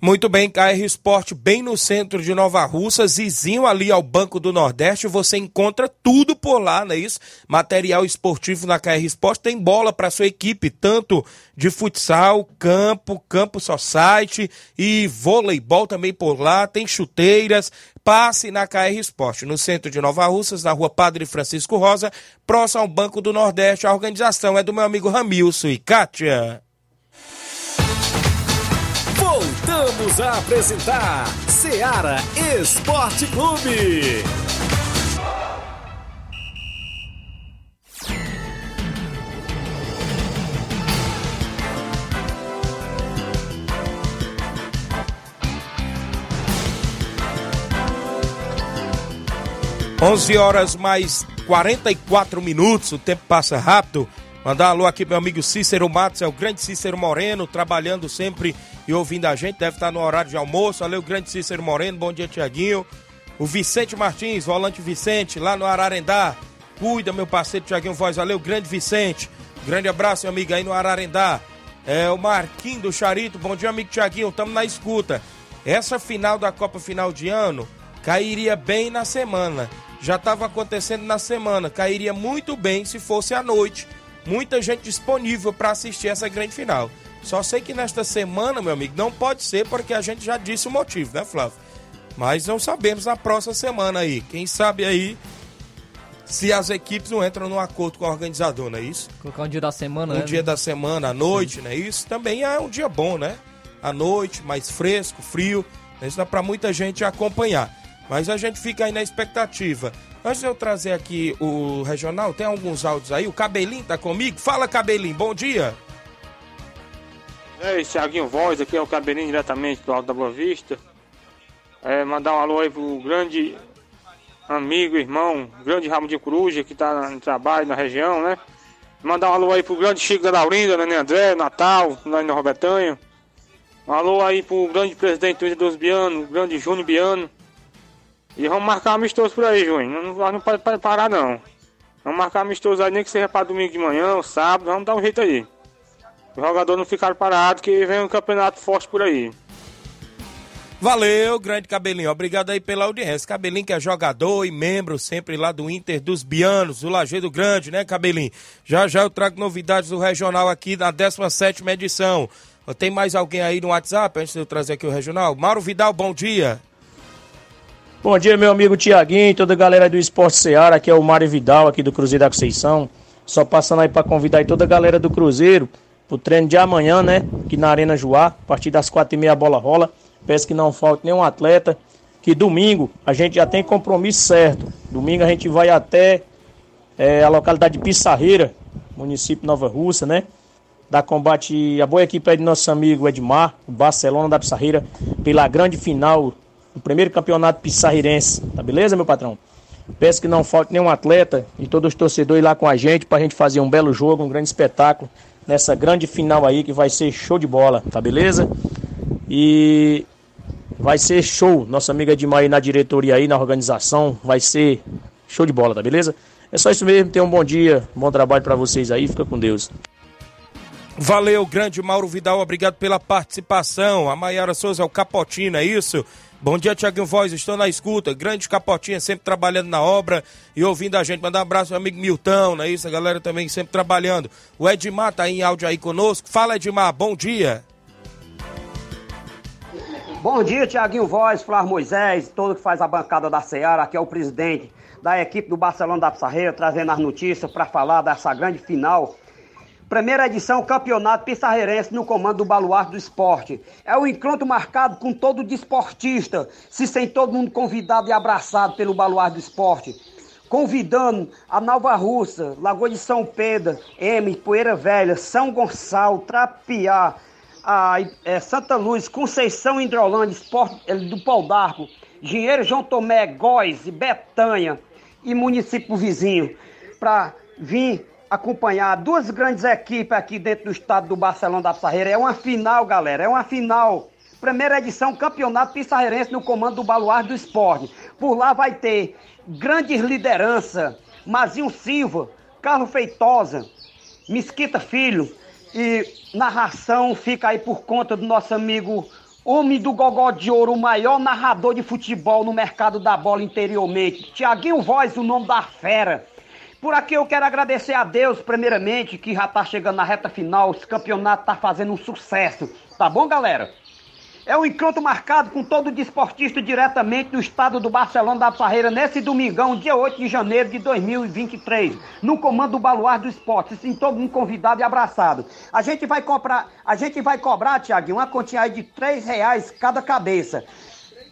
Muito bem, KR Esporte, bem no centro de Nova Russa, vizinho ali ao Banco do Nordeste, você encontra tudo por lá, não é isso? Material esportivo na KR Esporte, tem bola para sua equipe, tanto de futsal, campo, campo society e voleibol também por lá, tem chuteiras, passe na KR Esporte, no centro de Nova Russas, na rua Padre Francisco Rosa, próximo ao Banco do Nordeste. A organização é do meu amigo Ramilson e Kátia. Voltamos a apresentar Seara Esporte Clube. 11 horas mais 44 minutos, o tempo passa rápido. Mandar um alô aqui meu amigo Cícero Matos, é o grande Cícero Moreno, trabalhando sempre e ouvindo a gente, deve estar no horário de almoço. Valeu, grande Cícero Moreno, bom dia, Tiaguinho. O Vicente Martins, volante Vicente, lá no Ararendá. Cuida, meu parceiro Tiaguinho Voz, valeu, grande Vicente. Grande abraço, meu amigo, aí no Ararendá. É o Marquinho do Charito, bom dia, amigo Tiaguinho, tamo na escuta. Essa final da Copa Final de Ano cairia bem na semana já estava acontecendo na semana. Cairia muito bem se fosse à noite. Muita gente disponível para assistir essa grande final. Só sei que nesta semana, meu amigo, não pode ser porque a gente já disse o motivo, né, Flávio? Mas não sabemos na próxima semana aí. Quem sabe aí se as equipes não entram num acordo com o organizador, não é isso? Colocar um dia da semana, Um né? dia da semana, à noite, Sim. não é isso? Também é um dia bom, né? À noite, mais fresco, frio. Isso dá para muita gente acompanhar. Mas a gente fica aí na expectativa. Antes de eu trazer aqui o regional, tem alguns áudios aí. O Cabelinho tá comigo? Fala, Cabelinho, bom dia. É, Thiaguinho Voz, aqui é o Cabelinho diretamente do Alto da Boa Vista. É, mandar um alô aí pro grande amigo, irmão, grande Ramo de Coruja, que tá no trabalho na região, né? Mandar um alô aí pro grande Chico da Laurinda, né, André, Natal, lá na Robertanha. Um alô aí pro grande presidente Luiz dos Biano, grande Júnior Biano. E vamos marcar amistoso por aí, Júnior. Não, não, não pode parar, não. Vamos marcar amistoso aí, nem que seja para domingo de manhã ou sábado. Vamos dar um jeito aí. Os jogadores não ficaram parados, que vem um campeonato forte por aí. Valeu, grande Cabelinho. Obrigado aí pela audiência. Cabelinho que é jogador e membro sempre lá do Inter dos Bianos, do Lajeado Grande, né, Cabelinho? Já já eu trago novidades do regional aqui na 17 edição. Tem mais alguém aí no WhatsApp antes de eu trazer aqui o regional? Mauro Vidal, bom dia. Bom dia, meu amigo Tiaguinho, toda a galera do Esporte Seara, aqui é o Mário Vidal, aqui do Cruzeiro da Conceição. Só passando aí para convidar aí toda a galera do Cruzeiro pro treino de amanhã, né? Aqui na Arena Joá, a partir das quatro e meia a bola rola. Peço que não falte nenhum atleta. Que domingo a gente já tem compromisso certo. Domingo a gente vai até é, a localidade de Pissarreira, município Nova Russa, né? Da combate a boa equipe aí de nosso amigo Edmar, o Barcelona da Pissarreira, pela grande final primeiro campeonato pissarrirense, tá beleza, meu patrão? Peço que não falte nenhum atleta e todos os torcedores lá com a gente para a gente fazer um belo jogo, um grande espetáculo nessa grande final aí que vai ser show de bola, tá beleza? E vai ser show. Nossa amiga Edmar aí na diretoria aí, na organização, vai ser show de bola, tá beleza? É só isso mesmo, tenham um bom dia, bom trabalho para vocês aí, fica com Deus. Valeu, grande Mauro Vidal, obrigado pela participação. A Maiara Souza é o Capotina, é isso? Bom dia, Tiaguinho Voz, estou na escuta. Grande Capotinha, sempre trabalhando na obra e ouvindo a gente. Mandar um abraço ao amigo Milton, não é isso? A galera também sempre trabalhando. O Edmar tá em áudio aí conosco. Fala, Edmar, bom dia. Bom dia, Tiaguinho Voz, Flávio Moisés, todo que faz a bancada da Ceará, aqui é o presidente da equipe do Barcelona da Pissarreira, trazendo as notícias para falar dessa grande final Primeira edição, Campeonato Pissarreirense no comando do Baluarte do Esporte. É um encontro marcado com todo desportista, se sem todo mundo convidado e abraçado pelo Baluarte do Esporte. convidando a Nova Russa, Lagoa de São Pedro, M, Poeira Velha, São Gonçalo, Trapiá, a, é, Santa Luz, Conceição Hidrolândia, Esporte, é, do Pau d'Arco, Dinheiro João Tomé, Góis, Betanha e município vizinho, para vir acompanhar duas grandes equipes aqui dentro do estado do Barcelona da Pissarreira. É uma final, galera, é uma final. Primeira edição, Campeonato Pissarreirense no comando do Baluarte do Esporte. Por lá vai ter grandes lideranças, Mazinho Silva, Carlos Feitosa, Mesquita Filho, e narração fica aí por conta do nosso amigo Homem do Gogó de Ouro, o maior narrador de futebol no mercado da bola interiormente. Tiaguinho Voz, o nome da fera. Por aqui eu quero agradecer a Deus, primeiramente, que já está chegando na reta final. Esse campeonato está fazendo um sucesso. Tá bom, galera? É um encontro marcado com todo desportista diretamente do estado do Barcelona da Parreira nesse domingão, dia 8 de janeiro de 2023, no comando do Baluar do Esporte. Sim, todo mundo convidado e abraçado. A gente vai comprar, a gente vai cobrar, Tiaguinho, uma quantia de 3 reais cada cabeça.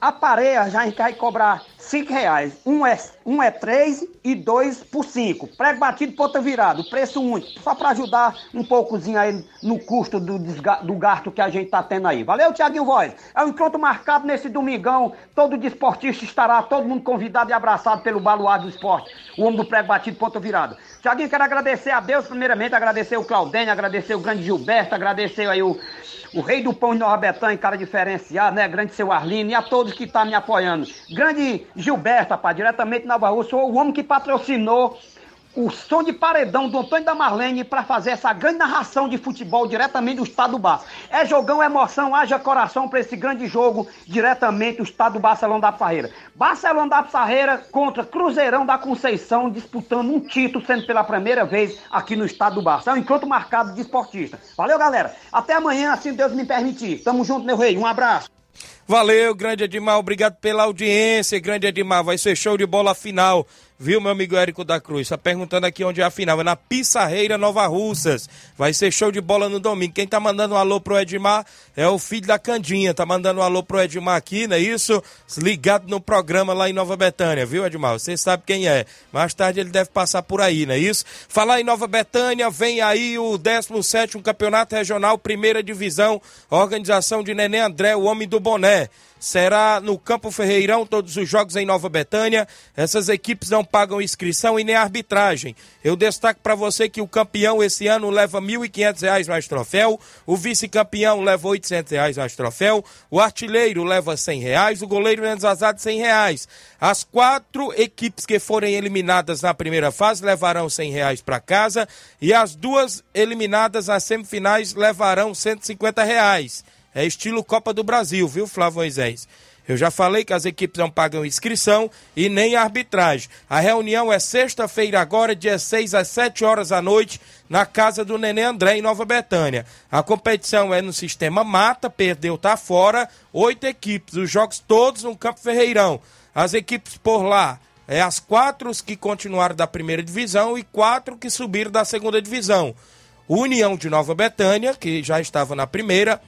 A pareia já a gente vai cobrar 5 reais. Um é, um é 3 e dois por 5. Prego batido, ponta virado. Preço único. Só para ajudar um poucozinho aí no custo do, do gasto que a gente tá tendo aí. Valeu, Tiaguinho Voz. É um encontro marcado nesse domingão. Todo desportista estará, todo mundo convidado e abraçado pelo baluarte do esporte. O homem do prego batido, ponta virado. Tiaguinho, quero agradecer a Deus, primeiramente, agradecer o Claudênio, agradecer o grande Gilberto, agradecer aí o o rei do pão de Nova Betânia, cara diferenciado, né? Grande seu Arlino e a todos que estão tá me apoiando. Grande Gilberto, rapaz, diretamente de Nova Rússia, o homem que patrocinou o som de paredão do Antônio da Marlene para fazer essa grande narração de futebol diretamente do estado do Bar. É jogão, é emoção, haja coração para esse grande jogo diretamente do estado do Barcelona da Parreira. Barcelona da Parreira contra Cruzeirão da Conceição, disputando um título, sendo pela primeira vez aqui no estado do Barça. É um encontro marcado de esportista. Valeu, galera. Até amanhã, assim Deus me permitir. Tamo junto, meu rei. Um abraço. Valeu, grande Edmar, obrigado pela audiência, grande Edmar, vai ser show de bola final Viu, meu amigo Érico da Cruz? Está perguntando aqui onde é a final. É na Pissarreira Nova Russas. Vai ser show de bola no domingo. Quem tá mandando um alô pro Edmar é o filho da Candinha. Tá mandando um alô pro Edmar aqui, não é isso? Ligado no programa lá em Nova Betânia, viu, Edmar? Você sabe quem é. Mais tarde ele deve passar por aí, não é isso? Falar em Nova Betânia, vem aí o 17 Campeonato Regional, Primeira Divisão, organização de Nenê André, o homem do boné será no Campo Ferreirão, todos os jogos em Nova Betânia. Essas equipes não pagam inscrição e nem arbitragem. Eu destaco para você que o campeão esse ano leva R$ 1.500 mais troféu, o vice-campeão leva R$ 800 mais troféu, o artilheiro leva 100 reais, o goleiro menos azado 100 reais. As quatro equipes que forem eliminadas na primeira fase levarão 100 reais para casa e as duas eliminadas nas semifinais levarão 150 reais. É estilo Copa do Brasil, viu, Flávio Moisés? Eu já falei que as equipes não pagam inscrição e nem arbitragem. A reunião é sexta-feira agora, dia 6 às 7 horas da noite, na casa do Nenê André, em Nova Betânia. A competição é no sistema mata, perdeu, tá fora. Oito equipes, os jogos todos no Campo Ferreirão. As equipes por lá, é as quatro que continuaram da primeira divisão e quatro que subiram da segunda divisão. União de Nova Betânia, que já estava na primeira,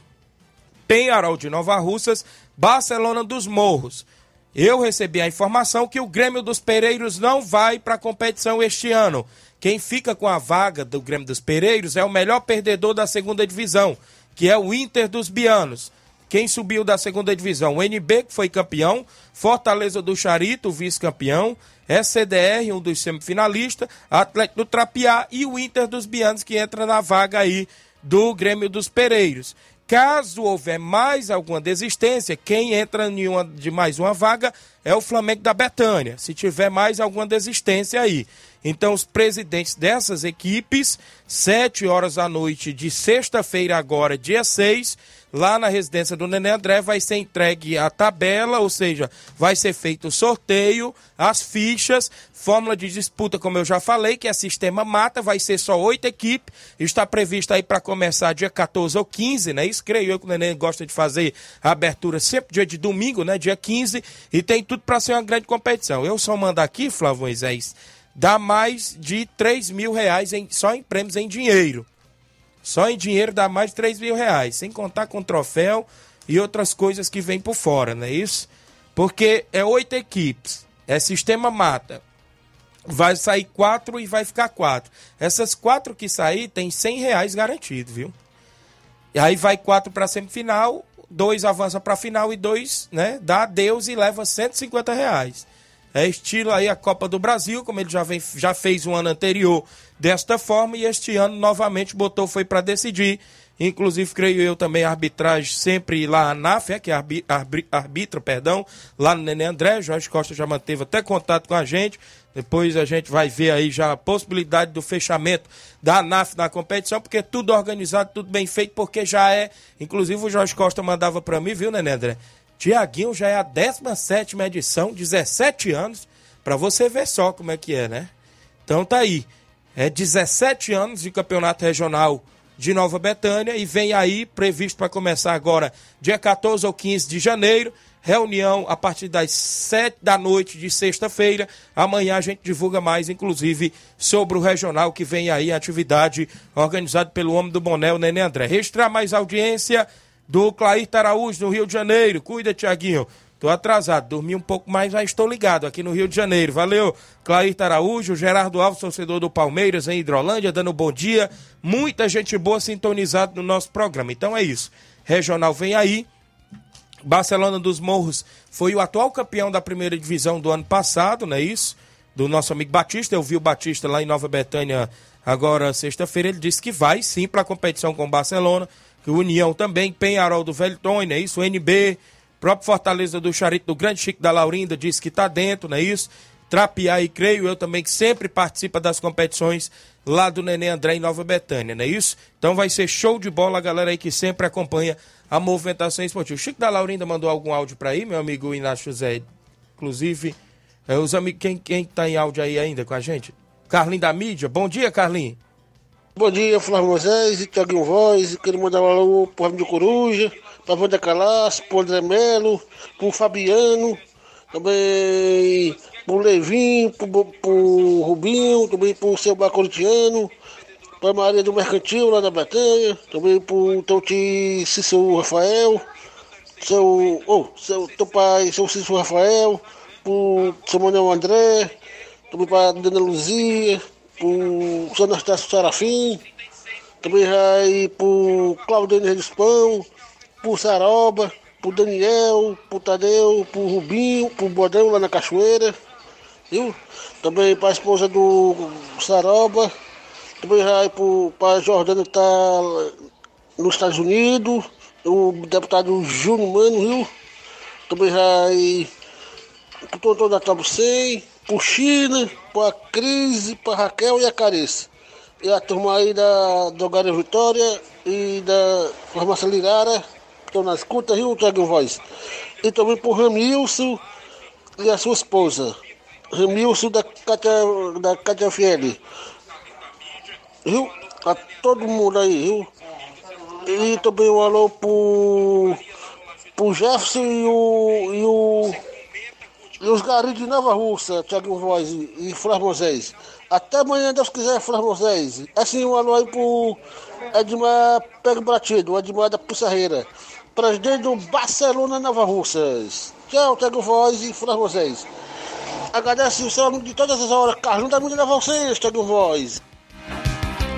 Penharol de Nova Russas, Barcelona dos Morros. Eu recebi a informação que o Grêmio dos Pereiros não vai para a competição este ano. Quem fica com a vaga do Grêmio dos Pereiros é o melhor perdedor da segunda divisão, que é o Inter dos Bianos. Quem subiu da segunda divisão? O NB, que foi campeão, Fortaleza do Charito, vice-campeão, SCDR, um dos semifinalistas, Atlético do Trapiá e o Inter dos Bianos, que entra na vaga aí do Grêmio dos Pereiros. Caso houver mais alguma desistência, quem entra em uma, de mais uma vaga é o Flamengo da Betânia. Se tiver mais alguma desistência aí. Então, os presidentes dessas equipes, sete horas da noite de sexta-feira, agora, dia 6, lá na residência do Nenê André, vai ser entregue a tabela, ou seja, vai ser feito o sorteio, as fichas, fórmula de disputa, como eu já falei, que é sistema mata, vai ser só oito equipes, está previsto aí para começar dia 14 ou 15, né? Isso creio eu que o Nenê gosta de fazer a abertura sempre dia de domingo, né? Dia 15, e tem tudo para ser uma grande competição. Eu só mando aqui, Flávio Moisés, dá mais de 3 mil reais em, só em prêmios em dinheiro. Só em dinheiro dá mais de 3 mil reais, sem contar com troféu e outras coisas que vêm por fora, não é isso? Porque é oito equipes, é sistema mata. vai sair quatro e vai ficar quatro. Essas quatro que sair tem cem reais garantido, viu? E aí vai quatro para semifinal, dois avança para final e dois, né, dá adeus e leva 150 reais. É estilo aí a Copa do Brasil, como ele já, vem, já fez um ano anterior desta forma e este ano novamente botou foi para decidir. Inclusive, creio eu também, a arbitragem sempre lá na NAF, é, que é arbi, arbi, arbitra, perdão, lá no Nenê André. Jorge Costa já manteve até contato com a gente. Depois a gente vai ver aí já a possibilidade do fechamento da ANAF na competição, porque tudo organizado, tudo bem feito, porque já é. Inclusive o Jorge Costa mandava para mim, viu, Nenê André? Tiaguinho já é a 17 edição, 17 anos, para você ver só como é que é, né? Então tá aí. É 17 anos de campeonato regional de Nova Betânia e vem aí previsto para começar agora dia 14 ou 15 de janeiro. Reunião a partir das 7 da noite de sexta-feira. Amanhã a gente divulga mais, inclusive, sobre o regional que vem aí, atividade organizada pelo homem do Boné, o Nenê André. Registrar mais audiência do Clair Araújo, no Rio de Janeiro. Cuida, Tiaguinho. Tô atrasado, dormi um pouco mais, mas estou ligado aqui no Rio de Janeiro. Valeu, Clair Araújo, Gerardo Alves, torcedor do Palmeiras em Hidrolândia, dando bom dia. Muita gente boa sintonizada no nosso programa. Então é isso. Regional vem aí. Barcelona dos Morros foi o atual campeão da primeira divisão do ano passado, não é isso? Do nosso amigo Batista. Eu vi o Batista lá em Nova Betânia agora sexta-feira. Ele disse que vai sim para a competição com o Barcelona. Que o União também, Penharol do Velton, não é isso? O NB próprio Fortaleza do Charito do Grande Chico da Laurinda disse que está dentro, não é isso? Trapiá e creio eu também que sempre participa das competições lá do Nenê André em Nova Betânia, não é isso? Então vai ser show de bola a galera aí que sempre acompanha a movimentação esportiva. Chico da Laurinda mandou algum áudio para aí, meu amigo Inácio Zé. Inclusive, é, os amigos, quem, quem tá em áudio aí ainda com a gente? Carlinho da mídia. Bom dia, Carlinho. Bom dia, Flávio Moisés Tiaguinho Voz. Quero mandar um alô pro Ramo de Coruja, pra Wanda Calas, pro André Melo, pro Fabiano, também pro Levinho, pro, pro Rubinho, também pro seu Bacoritiano, pra Maria do Mercantil lá da Bretanha, também pro teu tio Cícero Rafael, seu, oh, seu teu pai, seu Cícero Rafael, pro seu Manuel André, também pra Dona Luzia, pro seu Anastácio Sarafim, também vai pro Claudênio Redispão, pro Saroba, pro Daniel, pro Tadeu, pro Rubinho, pro Bodão lá na Cachoeira, viu? Também pra esposa do Saroba, também vai pro, pra Jordânia que tá nos Estados Unidos, o deputado Júnior Mano, viu? Também vai pro Tonton da Tabucei, pro China, pra Cris, pra Raquel e a Carice. E a turma aí da Dogária Vitória e da Farmácia Lirara, que estão na escuta, viu, Tiago Voz? E também pro Ramilson e a sua esposa. Ramilson da Cátia, da Cátia Fiel. Viu? A todo mundo aí, viu? E também um alô pro, pro Jefferson e o, e o os garis de Nova Russa, Tiago Voz e, e Flávio Moisés. Até amanhã, Deus quiser, Flávio Moisés. Assim, um alô aí pro Edmar Pega Batido, Edmar da Pissarreira. Presidente do Barcelona Nova Russas. Tchau, Tiago Voz e Flávio Moisés. Agradeço o seu de todas as horas. Carlinhos da Mídia vocês, Tiago Voz.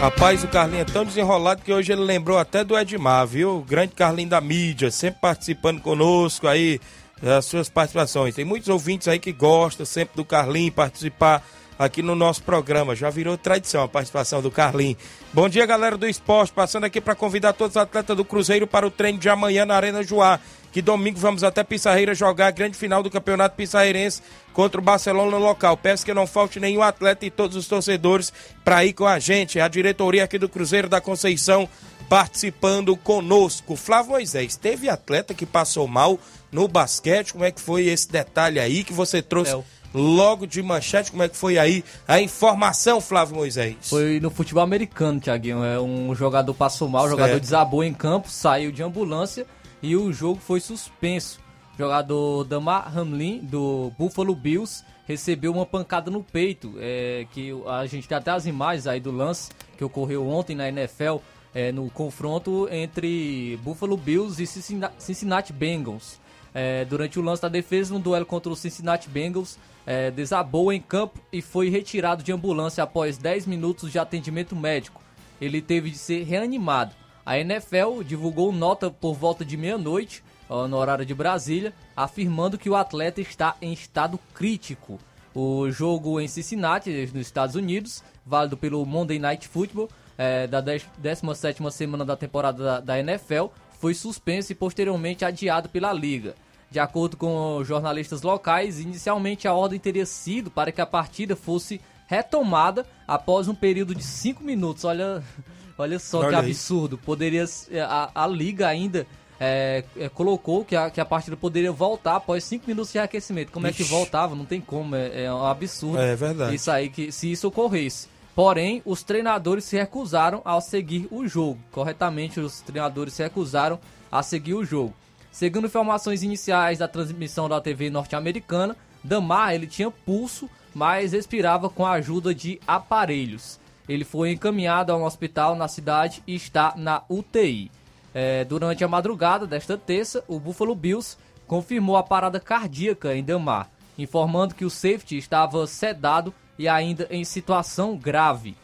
Rapaz, o Carlinho é tão desenrolado que hoje ele lembrou até do Edmar, viu? O grande Carlinho da mídia, sempre participando conosco aí as suas participações. Tem muitos ouvintes aí que gostam sempre do Carlinho participar aqui no nosso programa. Já virou tradição a participação do Carlinho. Bom dia, galera do esporte. Passando aqui para convidar todos os atletas do Cruzeiro para o treino de amanhã na Arena Joá. Que domingo vamos até Pissarreira jogar a grande final do Campeonato Pissarreirense contra o Barcelona local. Peço que não falte nenhum atleta e todos os torcedores para ir com a gente. A diretoria aqui do Cruzeiro da Conceição participando conosco. Flávio Moisés, teve atleta que passou mal no basquete? Como é que foi esse detalhe aí que você trouxe? É logo de manchete, como é que foi aí a informação, Flávio Moisés? Foi no futebol americano, Tiaguinho. É um jogador passou mal, o jogador desabou em campo, saiu de ambulância e o jogo foi suspenso. O jogador Damar Hamlin, do Buffalo Bills, recebeu uma pancada no peito. É, que a gente tem até as imagens aí do lance que ocorreu ontem na NFL. É, no confronto entre Buffalo Bills e Cincinnati Bengals. é, durante o lance da defesa, no duelo contra o Cincinnati Bengals, é, desabou em campo e foi retirado de ambulância após 10 minutos de atendimento médico. Ele teve de ser reanimado. A NFL divulgou nota por volta de meia-noite, no horário de Brasília, afirmando que o atleta está em estado crítico. O jogo em Cincinnati, nos Estados Unidos, válido pelo Monday Night Football, é, da 17 semana da temporada da, da NFL, foi suspenso e posteriormente adiado pela liga. De acordo com jornalistas locais, inicialmente a ordem teria sido para que a partida fosse retomada após um período de 5 minutos. Olha, *laughs* olha só olha que absurdo. Poderia a, a liga ainda é, é, colocou que a, que a partida poderia voltar após 5 minutos de aquecimento. Como Ixi. é que voltava? Não tem como. É, é um absurdo. É verdade. Isso aí que se isso ocorresse. Porém, os treinadores se recusaram a seguir o jogo. Corretamente, os treinadores se recusaram a seguir o jogo. Segundo informações iniciais da transmissão da TV norte-americana, Damar ele tinha pulso, mas respirava com a ajuda de aparelhos. Ele foi encaminhado a um hospital na cidade e está na UTI. É, durante a madrugada desta terça, o Buffalo Bills confirmou a parada cardíaca em Damar, informando que o safety estava sedado e ainda em situação grave.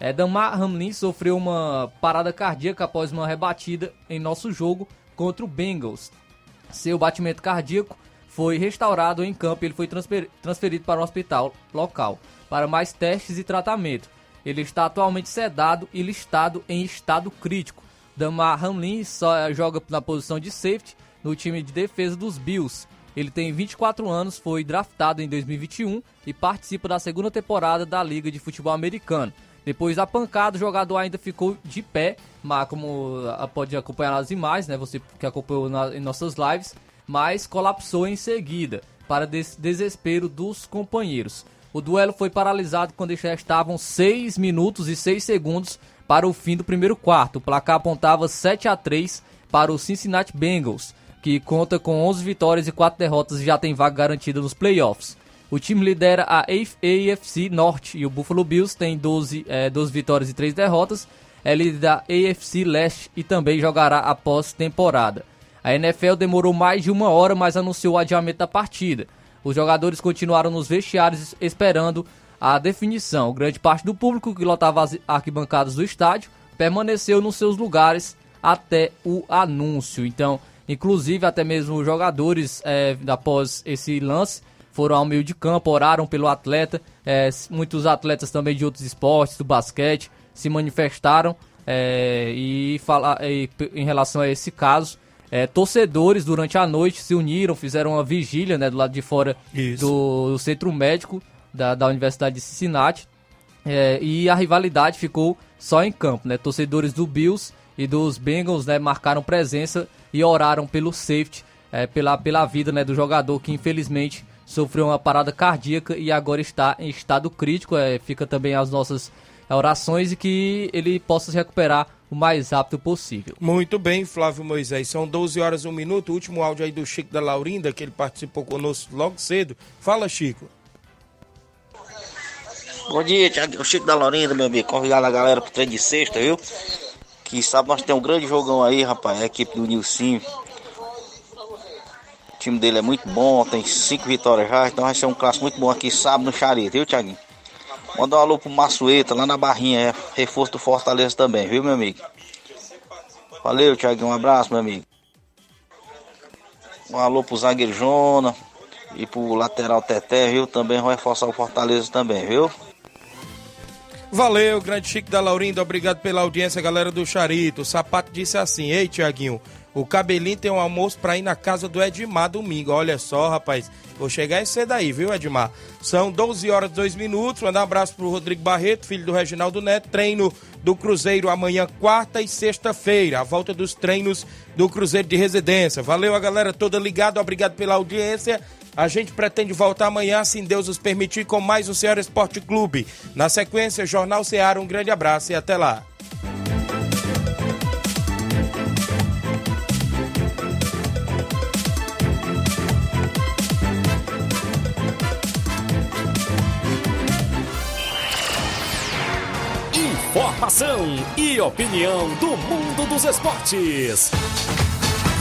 É, Damar Hamlin sofreu uma parada cardíaca após uma rebatida em nosso jogo contra o Bengals. Seu batimento cardíaco foi restaurado em campo e ele foi transferido para o hospital local para mais testes e tratamento. Ele está atualmente sedado e listado em estado crítico. Damar Hamlin só joga na posição de safety no time de defesa dos Bills ele tem 24 anos, foi draftado em 2021 e participa da segunda temporada da Liga de Futebol Americano. Depois da pancada, o jogador ainda ficou de pé, mas como ah, pode acompanhar nas imagens, né? Você que acompanhou na, em nossas lives, mas colapsou em seguida, para des desespero dos companheiros. O duelo foi paralisado quando já estavam 6 minutos e 6 segundos para o fim do primeiro quarto. O placar apontava 7 a 3 para o Cincinnati Bengals que conta com 11 vitórias e 4 derrotas e já tem vaga garantida nos playoffs. O time lidera a AFC Norte e o Buffalo Bills tem 12, é, 12 vitórias e 3 derrotas. É líder da AFC Leste e também jogará após temporada. A NFL demorou mais de uma hora, mas anunciou o adiamento da partida. Os jogadores continuaram nos vestiários esperando a definição. Grande parte do público que lotava as arquibancadas do estádio permaneceu nos seus lugares até o anúncio. Então, Inclusive, até mesmo os jogadores, é, após esse lance, foram ao meio de campo, oraram pelo atleta. É, muitos atletas também de outros esportes, do basquete, se manifestaram é, e falar em relação a esse caso. É, torcedores durante a noite se uniram, fizeram uma vigília né, do lado de fora do, do, centro médico da, da Universidade de Cincinnati. É, e a rivalidade ficou só em campo, né? Torcedores do Bills e dos Bengals né, marcaram presença e oraram pelo safety, é, pela, pela vida né, do jogador que infelizmente sofreu uma parada cardíaca e agora está em estado crítico. É, fica também as nossas orações e que ele possa se recuperar o mais rápido possível. Muito bem, Flávio Moisés. São 12 horas e um minuto. O último áudio aí do Chico da Laurinda, que ele participou conosco logo cedo. Fala, Chico. Bom dia. O Chico da Laurinda, meu amigo. Convidar a galera pro treino de sexta, viu? Que sabe nós temos um grande jogão aí, rapaz. A equipe do Nilcinho. O time dele é muito bom, tem cinco vitórias já. Então vai ser um clássico muito bom aqui sábado no Charito, viu, Thiaguinho? Manda um alô pro Massueta, lá na Barrinha, é reforço do Fortaleza também, viu, meu amigo? Valeu, Thiaguinho, um abraço, meu amigo. Um alô pro zagueiro Jona e pro lateral Teté, viu? Também vai reforçar o Fortaleza também, viu? Valeu, grande Chico da Laurindo, obrigado pela audiência, galera do Charito. O sapato disse assim: Ei, Tiaguinho, o cabelinho tem um almoço pra ir na casa do Edmar domingo. Olha só, rapaz. Vou chegar e cedo aí, viu, Edmar? São 12 horas e 2 minutos. Mandar um abraço pro Rodrigo Barreto, filho do Reginaldo Neto. Treino do Cruzeiro amanhã, quarta e sexta-feira. A volta dos treinos do Cruzeiro de Residência. Valeu a galera toda ligada. Obrigado pela audiência. A gente pretende voltar amanhã, se Deus nos permitir, com mais o Ceará Esporte Clube. Na sequência, Jornal Ceará. Um grande abraço e até lá. Informação e opinião do mundo dos esportes.